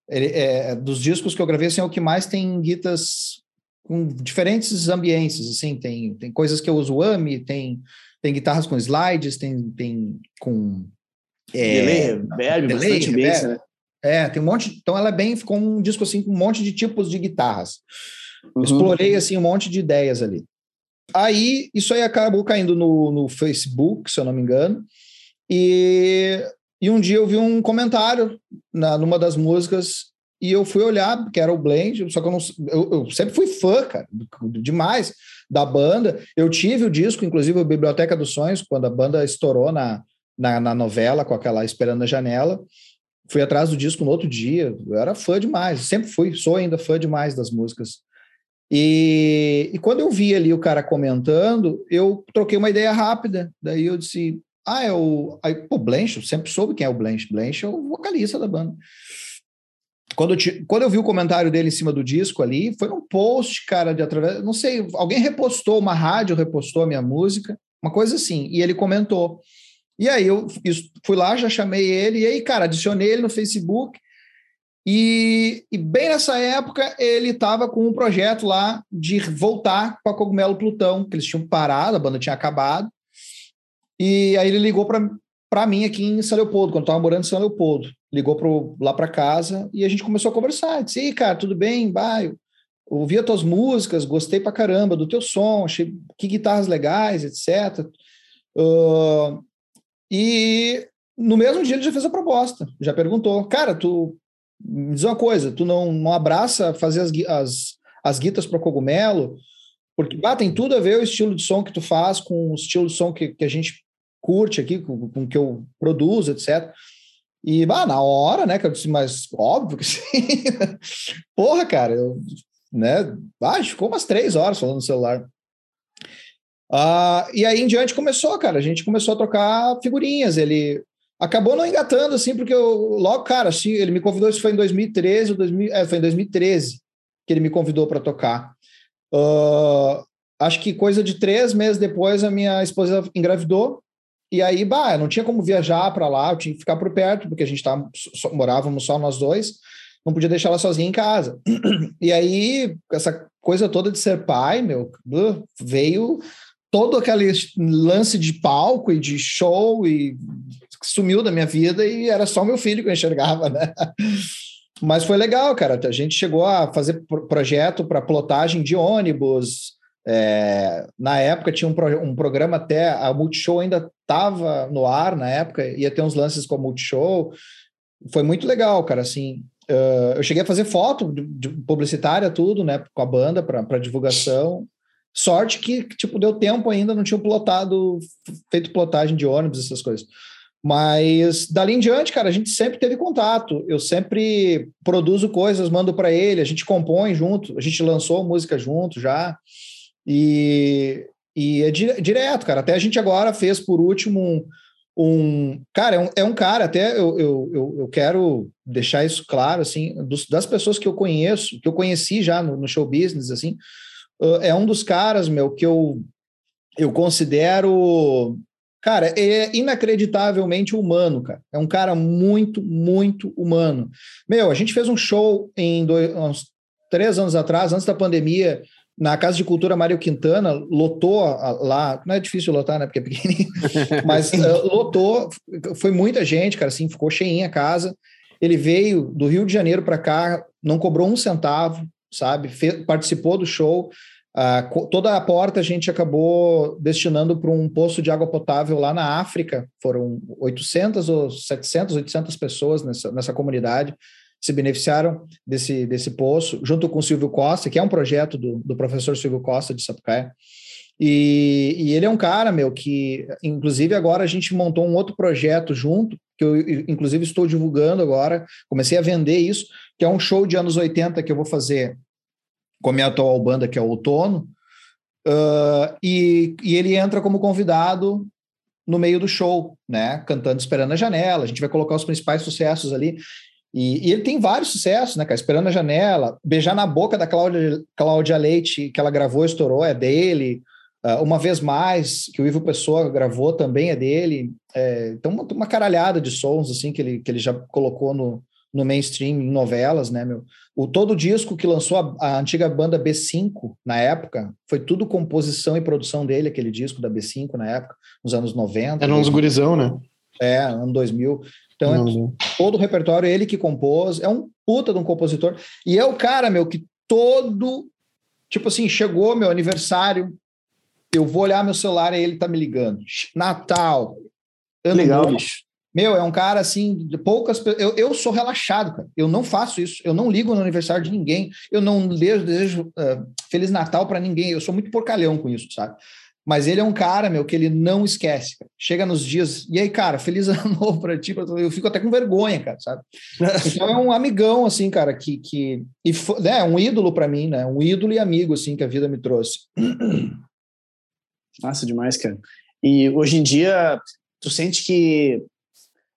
Ele, é, dos discos que eu gravei, assim, é o que mais tem guitas com diferentes ambientes, assim, tem, tem coisas que eu uso AMI, tem, tem guitarras com slides, tem, tem com... é, delay, reverb, delay, bastante né? é, tem um monte. Então ela é bem, ficou um disco assim com um monte de tipos de guitarras. Uhum. Explorei assim um monte de ideias ali. Aí isso aí acabou caindo no, no Facebook, se eu não me engano. E, e um dia eu vi um comentário na, numa das músicas e eu fui olhar, porque era o Blend, só que eu não eu, eu sempre fui fã, cara, demais da banda. Eu tive o disco, inclusive, a Biblioteca dos Sonhos, quando a banda estourou na, na, na novela com aquela Esperando a Janela fui atrás do disco no outro dia. Eu era fã demais, sempre fui, sou ainda fã demais das músicas. E, e quando eu vi ali o cara comentando, eu troquei uma ideia rápida. Daí eu disse: Ah, é o. Aí, pô, eu sempre soube quem é o Blanche. Blanche é o vocalista da banda. Quando eu, ti- quando eu vi o comentário dele em cima do disco ali, foi um post, cara, de através. Não sei, alguém repostou, uma rádio repostou a minha música, uma coisa assim. E ele comentou. E aí eu fui lá, já chamei ele, e aí, cara, adicionei ele no Facebook. E, e bem nessa época ele estava com um projeto lá de voltar com a Cogumelo Plutão, que eles tinham parado, a banda tinha acabado. E aí ele ligou para mim aqui em São Leopoldo, quando eu estava morando em São Leopoldo. Ligou pro, lá para casa e a gente começou a conversar. Disse, Ih, cara, tudo bem? Vai. ouvi as tuas músicas, gostei pra caramba do teu som, achei que guitarras legais, etc. Uh, e no mesmo dia ele já fez a proposta, já perguntou, cara, tu me diz uma coisa, tu não, não abraça fazer as, as, as guitas para cogumelo, porque bah, tem tudo a ver o estilo de som que tu faz com o estilo de som que, que a gente curte aqui, com, com que eu produzo, etc. E, bah, na hora, né, que eu disse, mas óbvio que [laughs] sim. Porra, cara, eu, né, ah, ficou umas três horas falando no celular. Ah, e aí em diante começou, cara, a gente começou a trocar figurinhas, ele acabou não engatando, assim, porque eu, logo, cara, assim, ele me convidou, isso foi em 2013, ou 2000, é, foi em 2013 que ele me convidou para tocar. Uh, acho que coisa de três meses depois a minha esposa engravidou e aí, bah, não tinha como viajar para lá, eu tinha que ficar por perto, porque a gente tava, só, morávamos só nós dois, não podia deixar ela sozinha em casa. [clears throat] E aí, essa coisa toda de ser pai, meu, veio todo aquele lance de palco e de show e sumiu da minha vida e era só meu filho que eu enxergava, [laughs] né? Mas foi legal, cara. A gente chegou a fazer projeto para plotagem de ônibus. É, na época tinha um, pro, um, programa até, a Multishow ainda estava no ar na época, ia ter uns lances com a Multishow. Foi muito legal, cara. Assim, uh, eu cheguei a fazer foto de, de publicitária, tudo, né, com a banda para divulgação. Sorte que, tipo, deu tempo ainda, não tinha plotado, feito plotagem de ônibus, essas coisas. Mas dali em diante, cara, a gente sempre teve contato. Eu sempre produzo coisas, mando para ele, a gente compõe junto, a gente lançou música junto já. E, e é direto, cara. Até a gente agora fez por último um. um cara, é um, é um cara, até eu, eu, eu, eu, quero deixar isso claro, assim, dos, das pessoas que eu conheço, que eu conheci já no, no show business, assim, é um dos caras, meu, que eu, eu considero Cara, é inacreditavelmente humano, cara. É um cara muito, muito humano. Meu, a gente fez um show em dois, uns três anos atrás, antes da pandemia, na Casa de Cultura Mário Quintana, lotou lá, não é difícil lotar, né, porque é pequenininho, [laughs] mas uh, lotou, foi muita gente, cara, assim, ficou cheinha a casa. Ele veio do Rio de Janeiro para cá, não cobrou um centavo, sabe? participou do show. Uh, toda a porta a gente acabou destinando para um poço de água potável lá na África. Foram 800 ou 700, 800 pessoas nessa, nessa comunidade se beneficiaram desse, desse poço, junto com o Silvio Costa, que é um projeto do, do professor Silvio Costa de Sapucaia. E, e, ele é um cara, meu, que, inclusive, agora a gente montou um outro projeto junto, que eu, inclusive, estou divulgando agora, comecei a vender isso, que é um show de anos 80 que eu vou fazer com a minha atual banda, que é o Outono, uh, e, e ele entra como convidado no meio do show, né? Cantando Esperando a Janela. A gente vai colocar os principais sucessos ali. E, e, ele tem vários sucessos, né, cara? Esperando a Janela, Beijar na Boca da Cláudia, Cláudia Leite, que ela gravou e estourou, é dele. Uh, uma vez mais, que o Ivo Pessoa gravou também é dele. É, então, uma, uma caralhada de sons, assim, que ele, que ele já colocou no, no mainstream, em novelas, né, meu? O todo o disco que lançou a, a, antiga banda B5 na época, foi tudo composição e produção dele, aquele disco da B5 na época, nos anos 90. Era uns gurizão, né? É, ano 2000. Então, é, todo o repertório ele que compôs, é um puta de um compositor. E é o cara, meu, que todo. Tipo assim, chegou meu aniversário, eu vou olhar meu celular e ele tá me ligando. Natal. Ano Legal, bicho. Meu, é um cara assim, de poucas eu, eu sou relaxado, cara. Eu não faço isso. Eu não ligo no aniversário de ninguém. Eu não desejo, desejo uh, Feliz Natal para ninguém. Eu sou muito porcalhão com isso, sabe? Mas ele é um cara, meu, que ele não esquece. Cara. Chega nos dias. E aí, cara, feliz [laughs] ano novo pra ti. Eu fico até com vergonha, cara, sabe? [laughs] Então é um amigão, assim, cara, que. que e né, um ídolo para mim, né? Um ídolo e amigo, assim, que a vida me trouxe. Massa demais, cara. E hoje em dia, tu sente que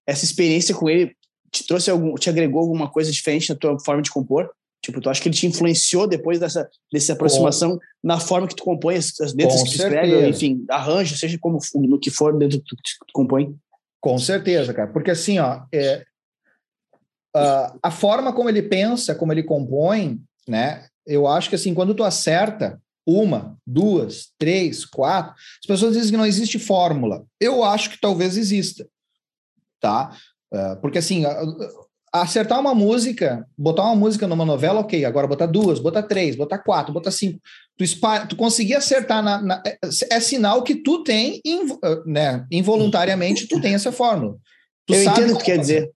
essa experiência com ele te trouxe algum, te agregou alguma coisa diferente na tua forma de compor? Tipo, tu acha que ele te influenciou depois dessa, dessa aproximação com, na forma que tu compõe as, as letras que tu escreve, enfim, arranjo, seja como no que for dentro do que tu compõe? Com certeza, cara. Porque assim, ó, é, uh, a forma como ele pensa, como ele compõe, né? Eu acho que assim, quando tu acerta uma, duas, três, quatro, as pessoas dizem que não existe fórmula. Eu acho que talvez exista tá? Uh, porque assim, a, acertar uma música, botar uma música numa novela, ok. Agora botar duas, botar três, botar quatro, botar cinco. Tu, tu conseguir acertar na, na é, é, sinal que tu tem, inv, né, involuntariamente, tu tem essa fórmula. Tu Eu entendo o que quer dizer.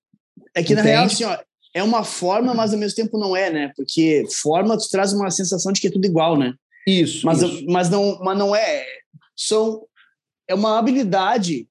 É que, Entende? na real, assim, ó, é uma forma, mas ao mesmo tempo não é, né? Porque forma tu traz uma sensação de que é tudo igual, né? Isso. Mas, isso. mas, não, mas não é. São, é uma habilidade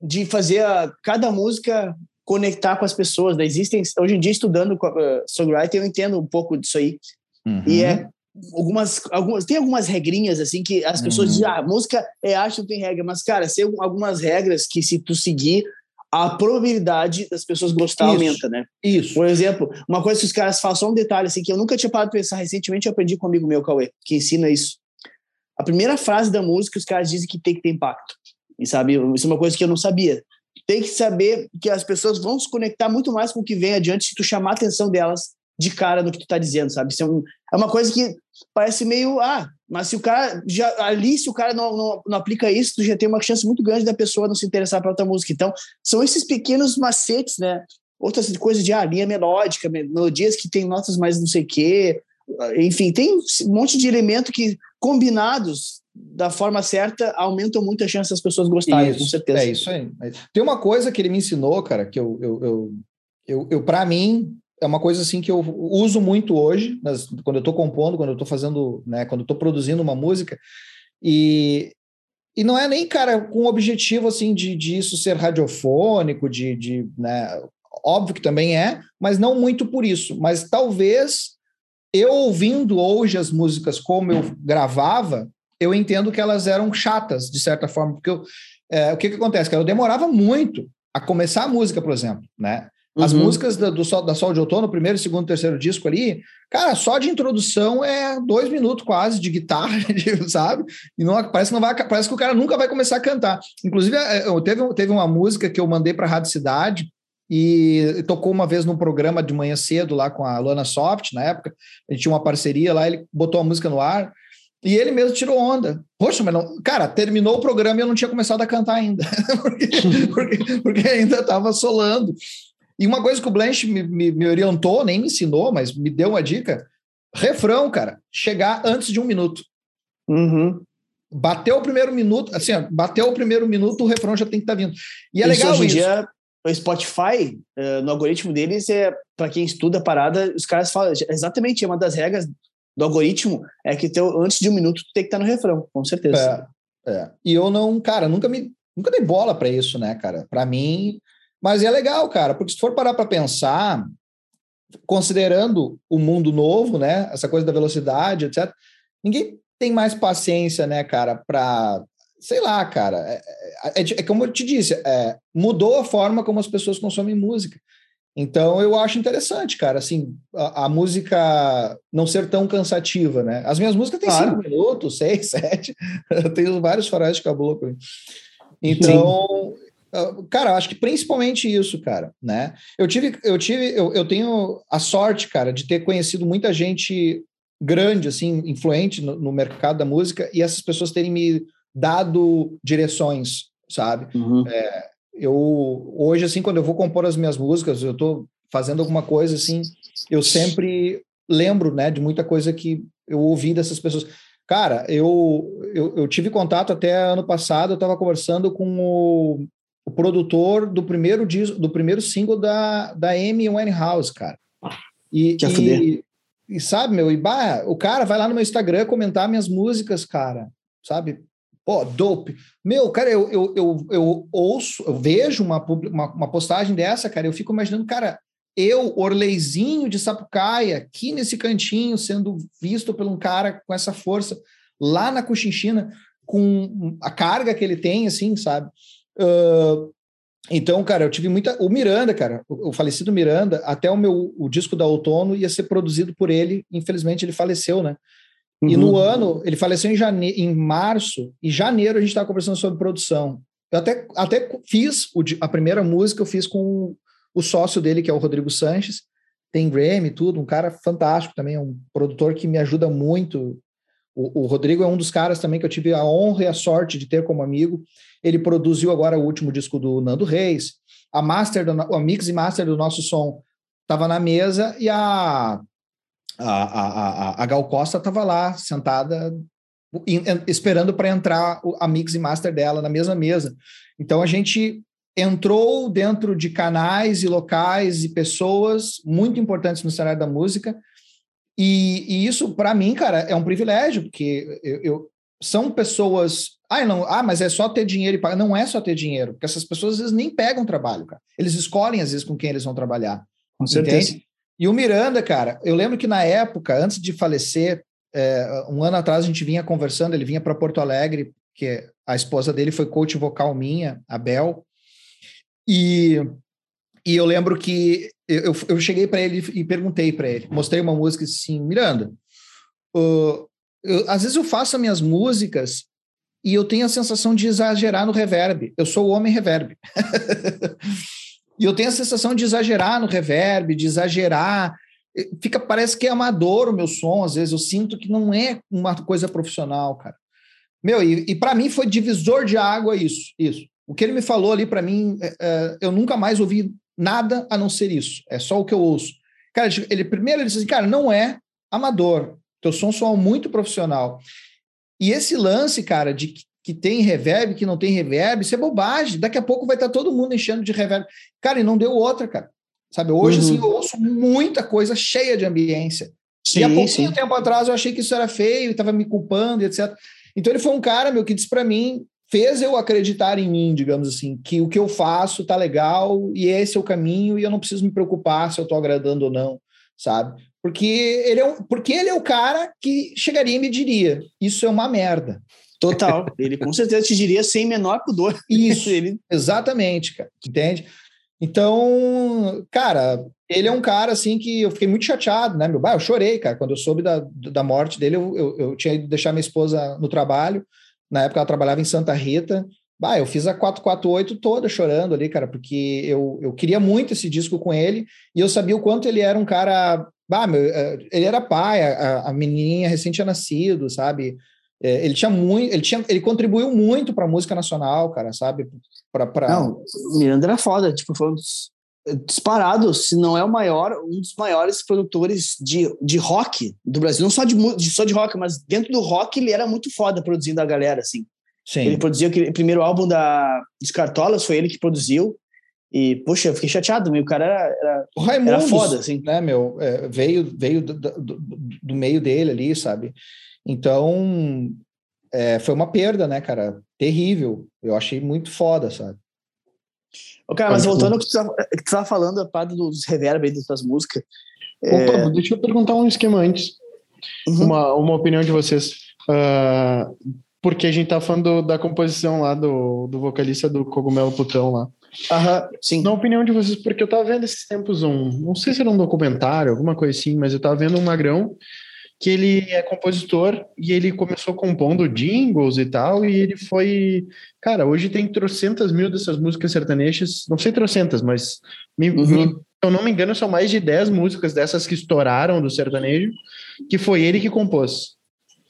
de fazer a, cada música conectar com as pessoas. Né? Existem, hoje em dia, estudando uh, songwriting, eu entendo um pouco disso aí. Uhum. E é algumas, algumas tem algumas regrinhas assim que as pessoas uhum. dizem ah, música é arte não tem regra mas cara tem algumas regras que se tu seguir a probabilidade das pessoas gostar Isso. aumenta, né? Isso. Por exemplo, uma coisa que os caras falam, só um detalhe, assim, que eu nunca tinha parado de pensar recentemente, eu aprendi com um amigo meu, Cauê, que ensina isso. A primeira frase da música, os caras dizem que tem que ter impacto. E sabe, isso é uma coisa que eu não sabia. Tem que saber que as pessoas vão se conectar muito mais com o que vem adiante se tu chamar a atenção delas de cara no que tu tá dizendo, sabe? Isso é, um, é uma coisa que parece meio, ah, mas se o cara já ali, se o cara não, não, não, aplica isso, tu já tem uma chance muito grande da pessoa não se interessar para outra música. Então, são esses pequenos macetes, né? Outras coisas de ah, linha melódica, melodias que tem notas mais não sei o quê. Enfim, tem um monte de elemento que, combinados da forma certa, aumentam muito a chance das pessoas gostarem, isso, com certeza. É isso aí. Tem uma coisa que ele me ensinou, cara, que eu, eu, eu, eu, eu para mim, é uma coisa assim que eu uso muito hoje, nas, quando eu estou compondo, quando eu estou fazendo, né, quando eu estou produzindo uma música, e, e não é nem, cara, com o objetivo assim de, de isso ser radiofônico, de, de né, óbvio que também é, mas não muito por isso, mas talvez eu ouvindo hoje as músicas como eu gravava, eu entendo que elas eram chatas, de certa forma, porque eu, é, o que, que acontece? Que eu demorava muito a começar a música, por exemplo, né? As uhum. músicas da, do Sol, da Sol de Outono, primeiro, segundo, terceiro disco ali, cara, só de introdução é dois minutos quase de guitarra, [laughs] sabe? E não, parece, que não vai, parece que o cara nunca vai começar a cantar. Inclusive, é, eu, teve, teve uma música que eu mandei para a Rádio Cidade e tocou uma vez num programa de manhã cedo lá com a Luana Soft, na época. A gente tinha uma parceria lá, ele botou a música no ar. E ele mesmo tirou onda. Poxa, mas não. Cara, terminou o programa e eu não tinha começado a cantar ainda. [laughs] porque, porque, porque ainda estava solando. E uma coisa que o Blanche me, me, me, orientou, nem me ensinou, mas me deu uma dica: refrão, cara, chegar antes de um minuto. Uhum. Bateu o primeiro minuto, assim, ó, bateu o primeiro minuto, o refrão já tem que estar tá vindo. E é isso legal hoje isso. Dia, o Spotify, uh, no algoritmo deles, é para quem estuda a parada, os caras falam exatamente, é uma das regras do algoritmo é que teu, antes de um minuto tem que estar tá no refrão, com certeza. É, é. E eu não, cara, nunca me nunca dei bola para isso, né, cara? Para mim, mas é legal, cara, porque se for parar para pensar, considerando o mundo novo, né, essa coisa da velocidade, etc., ninguém tem mais paciência, né, cara, para sei lá, cara, é, é, é, é, como eu te disse, é, mudou a forma como as pessoas consomem música. Então eu acho interessante, cara, assim, a, a, música não ser tão cansativa, né? As minhas músicas têm claro. cinco minutos, [laughs] seis, sete, eu tenho vários faróis de caboclo. Então, Sim. Ah, cara, acho que principalmente isso, cara, né? Eu tive, eu tive, eu, eu tenho a sorte, cara, de ter conhecido muita gente grande, assim, influente no, no mercado da música e essas pessoas terem me dado direções, sabe? Uhum. É, eu hoje, assim, quando eu vou compor as minhas músicas, eu tô fazendo alguma coisa assim, eu sempre lembro, né, de muita coisa que eu ouvi dessas pessoas. Cara, eu, eu, eu tive contato até ano passado, eu estava conversando com o o produtor do primeiro disco, do primeiro single da, da Amy Winehouse, cara. E, e, e, sabe, meu, e bah, o cara vai lá no meu Instagram comentar minhas músicas, cara, sabe? Pô, dope. Meu, cara, eu, eu, eu, eu ouço, eu vejo uma, uma, uma postagem dessa, cara, eu fico imaginando, cara, eu, Orleizinho de Sapucaia, aqui nesse cantinho, sendo visto por um cara com essa força, lá na Cochinchina, com a carga que ele tem, assim, sabe? Uh, então, cara, eu tive muita. O Miranda, cara, o, o, falecido Miranda, até o meu o disco da Outono ia ser produzido por ele. Infelizmente, ele faleceu, né? Uhum. E no uhum. ano, ele faleceu em, jane... em março, e janeiro a gente estava conversando sobre produção. Eu até, até fiz o, a primeira música, eu fiz com o sócio dele, que é o Rodrigo Sanches, tem Grammy tudo, um cara fantástico também, um produtor que me ajuda muito. O, o Rodrigo é um dos caras também que eu tive a honra e a sorte de ter como amigo. Ele produziu agora o último disco do Nando Reis. A master, do, a mix e master do nosso som estava na mesa e a, a, a, a, Gal Costa estava lá, sentada, esperando para entrar a mix e master dela na mesma mesa. Então a gente entrou dentro de canais e locais e pessoas muito importantes no cenário da música. E, e isso, para mim, cara, é um privilégio, porque eu, eu, são pessoas. Ah, não, ah, mas é só ter dinheiro e pagar. Não é só ter dinheiro, porque essas pessoas às vezes nem pegam trabalho, cara. Eles escolhem, às vezes, com quem eles vão trabalhar. Com certeza. Entende? E o Miranda, cara, eu lembro que na época, antes de falecer, é, um ano atrás a gente vinha conversando, ele vinha para Porto Alegre, que a esposa dele foi coach vocal minha, a Bel, e, e eu lembro que eu, eu cheguei para ele e perguntei para ele, mostrei uma música assim, Miranda, uh, eu, às vezes eu faço as minhas músicas e eu tenho a sensação de exagerar no reverb. Eu sou o homem reverb. [laughs] e eu tenho a sensação de exagerar no reverb, de exagerar. Fica, parece que é amador o meu som, às vezes eu sinto que não é uma coisa profissional, cara. Meu, e, e para mim foi divisor de água isso, isso. O que ele me falou ali para mim, é, é, eu nunca mais ouvi nada a não ser isso. É só o que eu ouço. Cara, ele primeiro ele disse assim, cara, não é amador. Teu som soa muito profissional. E esse lance, cara, de que tem reverb, que não tem reverb, isso é bobagem. Daqui a pouco vai estar todo mundo enchendo de reverb. Cara, e não deu outra, cara. Sabe, hoje, uhum. assim, eu ouço muita coisa cheia de ambiência. Sim, e há pouquinho sim. tempo atrás eu achei que isso era feio, estava me culpando, etc. Então ele foi um cara, meu, que disse para mim, fez eu acreditar em mim, digamos assim, que o que eu faço tá legal e esse é o caminho e eu não preciso me preocupar se eu tô agradando ou não, sabe? Porque ele é, um, porque ele é o cara que chegaria e me diria: Isso é uma merda. Total. Ele com certeza te diria sem menor pudor. [laughs] Isso, ele... exatamente, cara. Entende? Então, cara, ele é um cara assim que eu fiquei muito chateado, né? Meu, bah, eu chorei, cara. Quando eu soube da, da morte dele, eu, eu, eu tinha ido deixar minha esposa no trabalho. Na época ela trabalhava em Santa Rita. Bah, eu fiz a 448 toda chorando ali, cara, porque eu, eu queria muito esse disco com ele e eu sabia o quanto ele era um cara Bah, meu, é, ele era pai, a, a menininha recém tinha nascido, sabe? É, ele tinha muito, ele tinha, ele contribuiu muito para a música nacional, cara, sabe? Pra, pra... Não, Miranda era foda, tipo, foi um dos disparado, se não é o maior, um dos maiores produtores de, de rock do Brasil, não só de, de só de rock, mas dentro do rock ele era muito foda produzindo a galera, assim. Sim. Ele produziu aquele primeiro álbum da Descartolas, foi ele que produziu. E, poxa, eu fiquei chateado, meu, o cara era, era, o era foda, assim. Né, meu, é, veio, veio do, do, do, meio dele ali, sabe? Então, é, foi uma perda, né, cara? Terrível. Eu achei muito foda, sabe? Ô, cara, mas voltando ao que tu estava tá falando, a parte dos reverb aí das tuas músicas. Opa, é... deixa eu perguntar um esquema antes. Uhum. Uma, uma opinião de vocês. Uh, porque a gente tá falando da composição lá do, do vocalista do Cogumelo Putão lá. Aham, sim. Na opinião de vocês, porque eu tava vendo esses tempos um, não sei se era um documentário, alguma coisa assim, mas eu tava vendo um magrão que ele é compositor e ele começou compondo jingles e tal, e ele foi. Cara, hoje tem trocentas mil dessas músicas sertanejas, não sei trocentas, mas me, uhum. me, se eu não me engano, são mais de 10 músicas dessas que estouraram do sertanejo, que foi ele que compôs.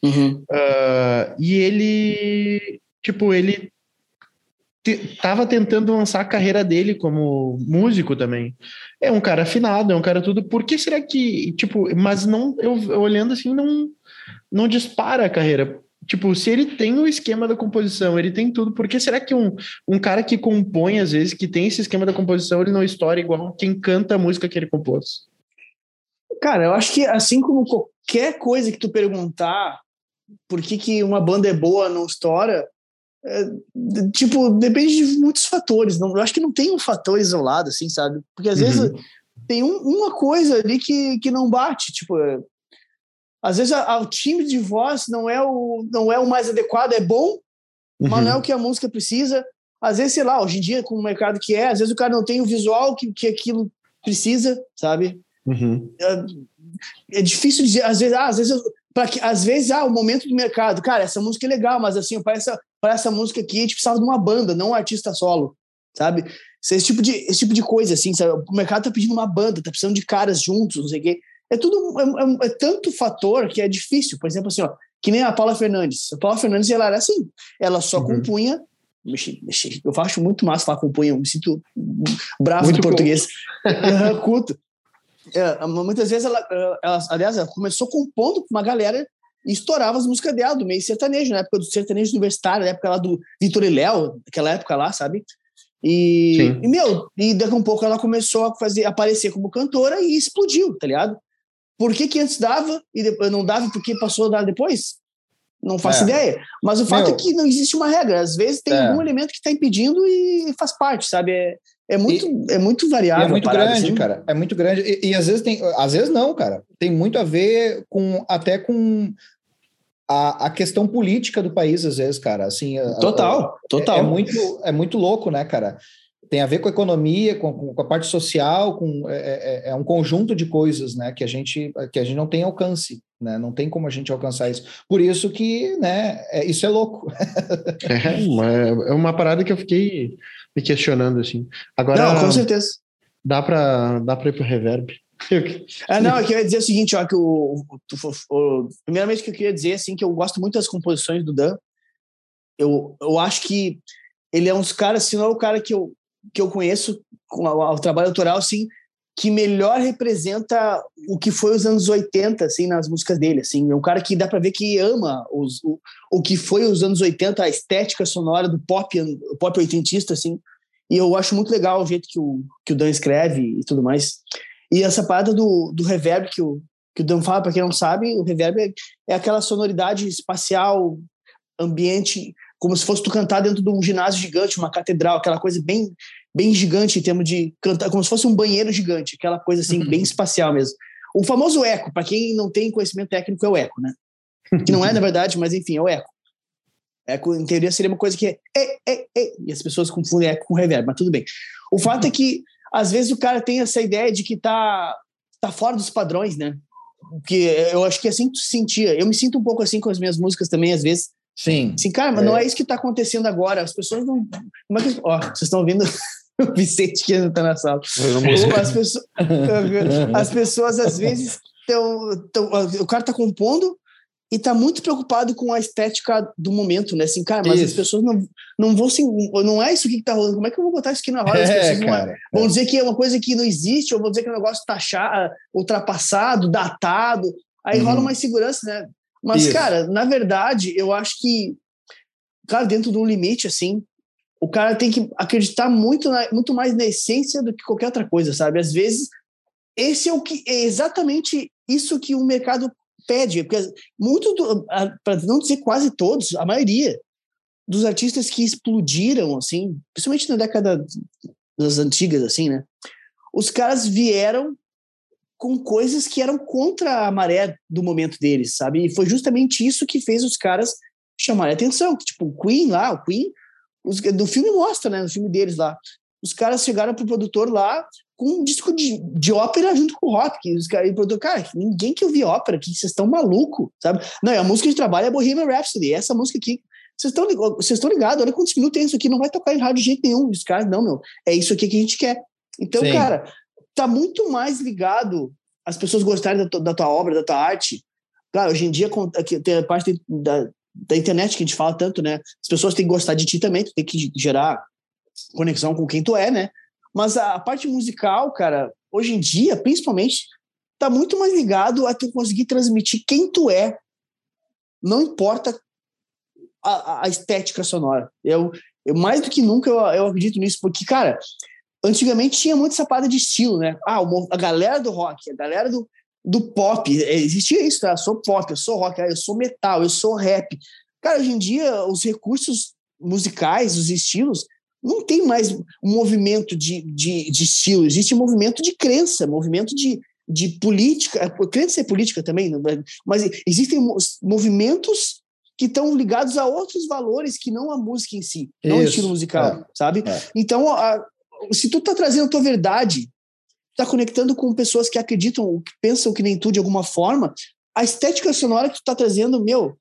Uhum. Uh, e ele, tipo, ele estava tentando lançar a carreira dele como músico também. É um cara afinado, é um cara tudo. Por que será que, tipo, mas não, eu, olhando assim, não, não dispara a carreira? Tipo, se ele tem o esquema da composição, ele tem tudo, por que será que um, um cara que compõe, às vezes, que tem esse esquema da composição, ele não estoura igual quem canta a música que ele compôs? Cara, eu acho que assim como qualquer coisa que tu perguntar por que, que uma banda é boa não estoura, é, tipo, depende de muitos fatores. Não, eu acho que não tem um fator isolado, assim, sabe? Porque às uhum. vezes tem um, uma coisa ali que, que não bate. Tipo, é, às vezes a, a, o timbre de voz não é o, não é o mais adequado, é bom, uhum. mas não é o que a música precisa. Às vezes, sei lá, hoje em dia, com o mercado que é, às vezes o cara não tem o visual que, que aquilo precisa, sabe? Uhum. É, é, difícil dizer, às vezes, ah, às vezes eu, para que às vezes ah o momento do mercado cara essa música é legal mas assim para essa para essa música aqui a gente precisava de uma banda não um artista solo sabe esse tipo de esse tipo de coisa assim sabe? o mercado tá pedindo uma banda tá precisando de caras juntos não sei o quê é tudo é, é, é, tanto fator que é difícil por exemplo assim ó que nem a Paula Fernandes a Paula Fernandes ela era assim ela só uhum. compunha. Eu acho muito massa falar compunha, eu me sinto bravo muito português. [laughs] culto. é, muitas vezes ela, ela, aliás, ela começou compondo com uma galera e estourava as músicas dela, do meio sertanejo, na época do sertanejo universitário, na época lá do Vitor e Léo, aquela época lá, sabe? E, e, meu, e daqui a um pouco ela começou a fazer, aparecer como cantora e explodiu, tá ligado? Por que, que antes dava e depois não dava, porque passou a dar depois? Não faço é. ideia. Mas o fato meu, é que não existe uma regra. Às vezes tem é. algum elemento que está impedindo e faz parte, sabe? É, é muito, e, é muito variável. é muito grande, assim. cara. É muito grande. E, e, às vezes tem. Às vezes não, cara. Tem muito a ver com até com a, a questão política do país, às vezes, cara. Assim, total, a, total. É, é, muito, é muito louco, né, cara? Tem a ver com a economia, com, com a parte social, com é, é, é, um conjunto de coisas, né, que a gente que a gente não tem alcance, né? Não tem como a gente alcançar isso. Por isso que, né, é, isso é louco. é, uma, é uma parada que eu fiquei me questionando assim. Agora, não, com certeza. Dá para dá para ir pro reverb. [laughs] ah, não, eu queria dizer o seguinte, ó, que o, o, o, primeiramente que eu queria dizer assim que eu gosto muito das composições do Dan. Eu, eu acho que ele é um dos caras, se não é o cara que eu, que eu conheço com o trabalho autoral, assim, que melhor representa o que foi os anos 80, assim, nas músicas dele, assim. É um cara que dá para ver que ama os, o, o que foi os anos 80, a estética sonora do pop, pop oitentista, assim. E eu acho muito legal o jeito que o, que o Dan escreve e tudo mais. E essa parada do, do reverb que o, que o Dan fala, para quem não sabe, o reverb é, é aquela sonoridade espacial, ambiente, como se fosse tu cantar dentro de um ginásio gigante, uma catedral, aquela coisa bem bem gigante em termos de cantar, como se fosse um banheiro gigante, aquela coisa assim, bem [laughs] espacial mesmo. O famoso eco, para quem não tem conhecimento técnico, é o eco, né? Que não é, na verdade, mas enfim, é o eco. Eco, em teoria, seria uma coisa que é, é, é, é e as pessoas confundem eco com reverb, mas tudo bem. O fato é que, às vezes, o cara tem essa ideia de que tá, tá fora dos padrões, né? Que eu acho que é assim que tu sentia. Eu me sinto um pouco assim com as minhas músicas também, às vezes. Sim. Assim, cara, mas é. não é isso que tá acontecendo agora. As pessoas não. Como é que. Ó, vocês estão ouvindo o [laughs] Vicente que não tá na sala. As pessoas, as pessoas às vezes estão. O cara tá compondo e tá muito preocupado com a estética do momento, né? Assim, cara, mas isso. as pessoas não, não vão se. Não é isso que tá rolando. Como é que eu vou botar isso aqui na roda? É, pessoas cara, vão, é. dizer que é uma coisa que não existe, ou vão dizer que o negócio tá chá, ultrapassado, datado. Aí uhum. rola uma insegurança, né? Mas, isso. cara, na verdade, eu acho que, cara, dentro de um limite, assim, o cara tem que acreditar muito, na, muito mais na essência do que qualquer outra coisa, sabe? Às vezes, esse é o que é exatamente isso que o mercado pede, porque muito, para não dizer quase todos, a maioria dos artistas que explodiram, assim, principalmente na década das antigas, assim, né? Os caras vieram com coisas que eram contra a maré do momento deles, sabe? E foi justamente isso que fez os caras chamarem atenção. Tipo, o Queen lá, o Queen os, no filme mostra, né? No filme deles lá. Os caras chegaram pro produtor lá com um disco de, de ópera junto com o rock. Os caras, e o produtor, cara, ninguém que ouvir ópera aqui, vocês estão maluco, sabe? Não, a música de trabalho é Bohemian Rhapsody. Essa música aqui, vocês estão ligados, olha quantos minutos tem isso aqui, não vai tocar em rádio de jeito nenhum. Os caras, não, meu, é isso aqui que a gente quer. Então, Sim. cara, tá muito mais ligado as pessoas gostarem da tua, da tua obra, da tua arte. Claro, hoje em dia tem a parte da, da internet que a gente fala tanto, né? As pessoas têm que gostar de ti também, tu tem que gerar conexão com quem tu é, né? Mas a parte musical, cara, hoje em dia, principalmente, tá muito mais ligado a tu conseguir transmitir quem tu é. Não importa a, a estética sonora. Eu, eu mais do que nunca eu, eu acredito nisso, porque, cara, antigamente tinha muito essa parada de estilo, né? Ah, a galera do rock, a galera do, do pop. É, existia isso, tá? Eu sou pop, eu sou rock, eu sou metal, eu sou rap. Cara, hoje em dia, os recursos musicais, os estilos, não tem mais um movimento de, de, de estilo, existe um movimento de crença, movimento de, de política. Crença é política também, mas existem movimentos que estão ligados a outros valores que não a música em si, não o estilo musical, é. sabe? É. Então, a, se tu tá trazendo a tua verdade está conectando com pessoas que acreditam, que pensam que nem tu de alguma forma, a estética sonora que tu está trazendo, meu,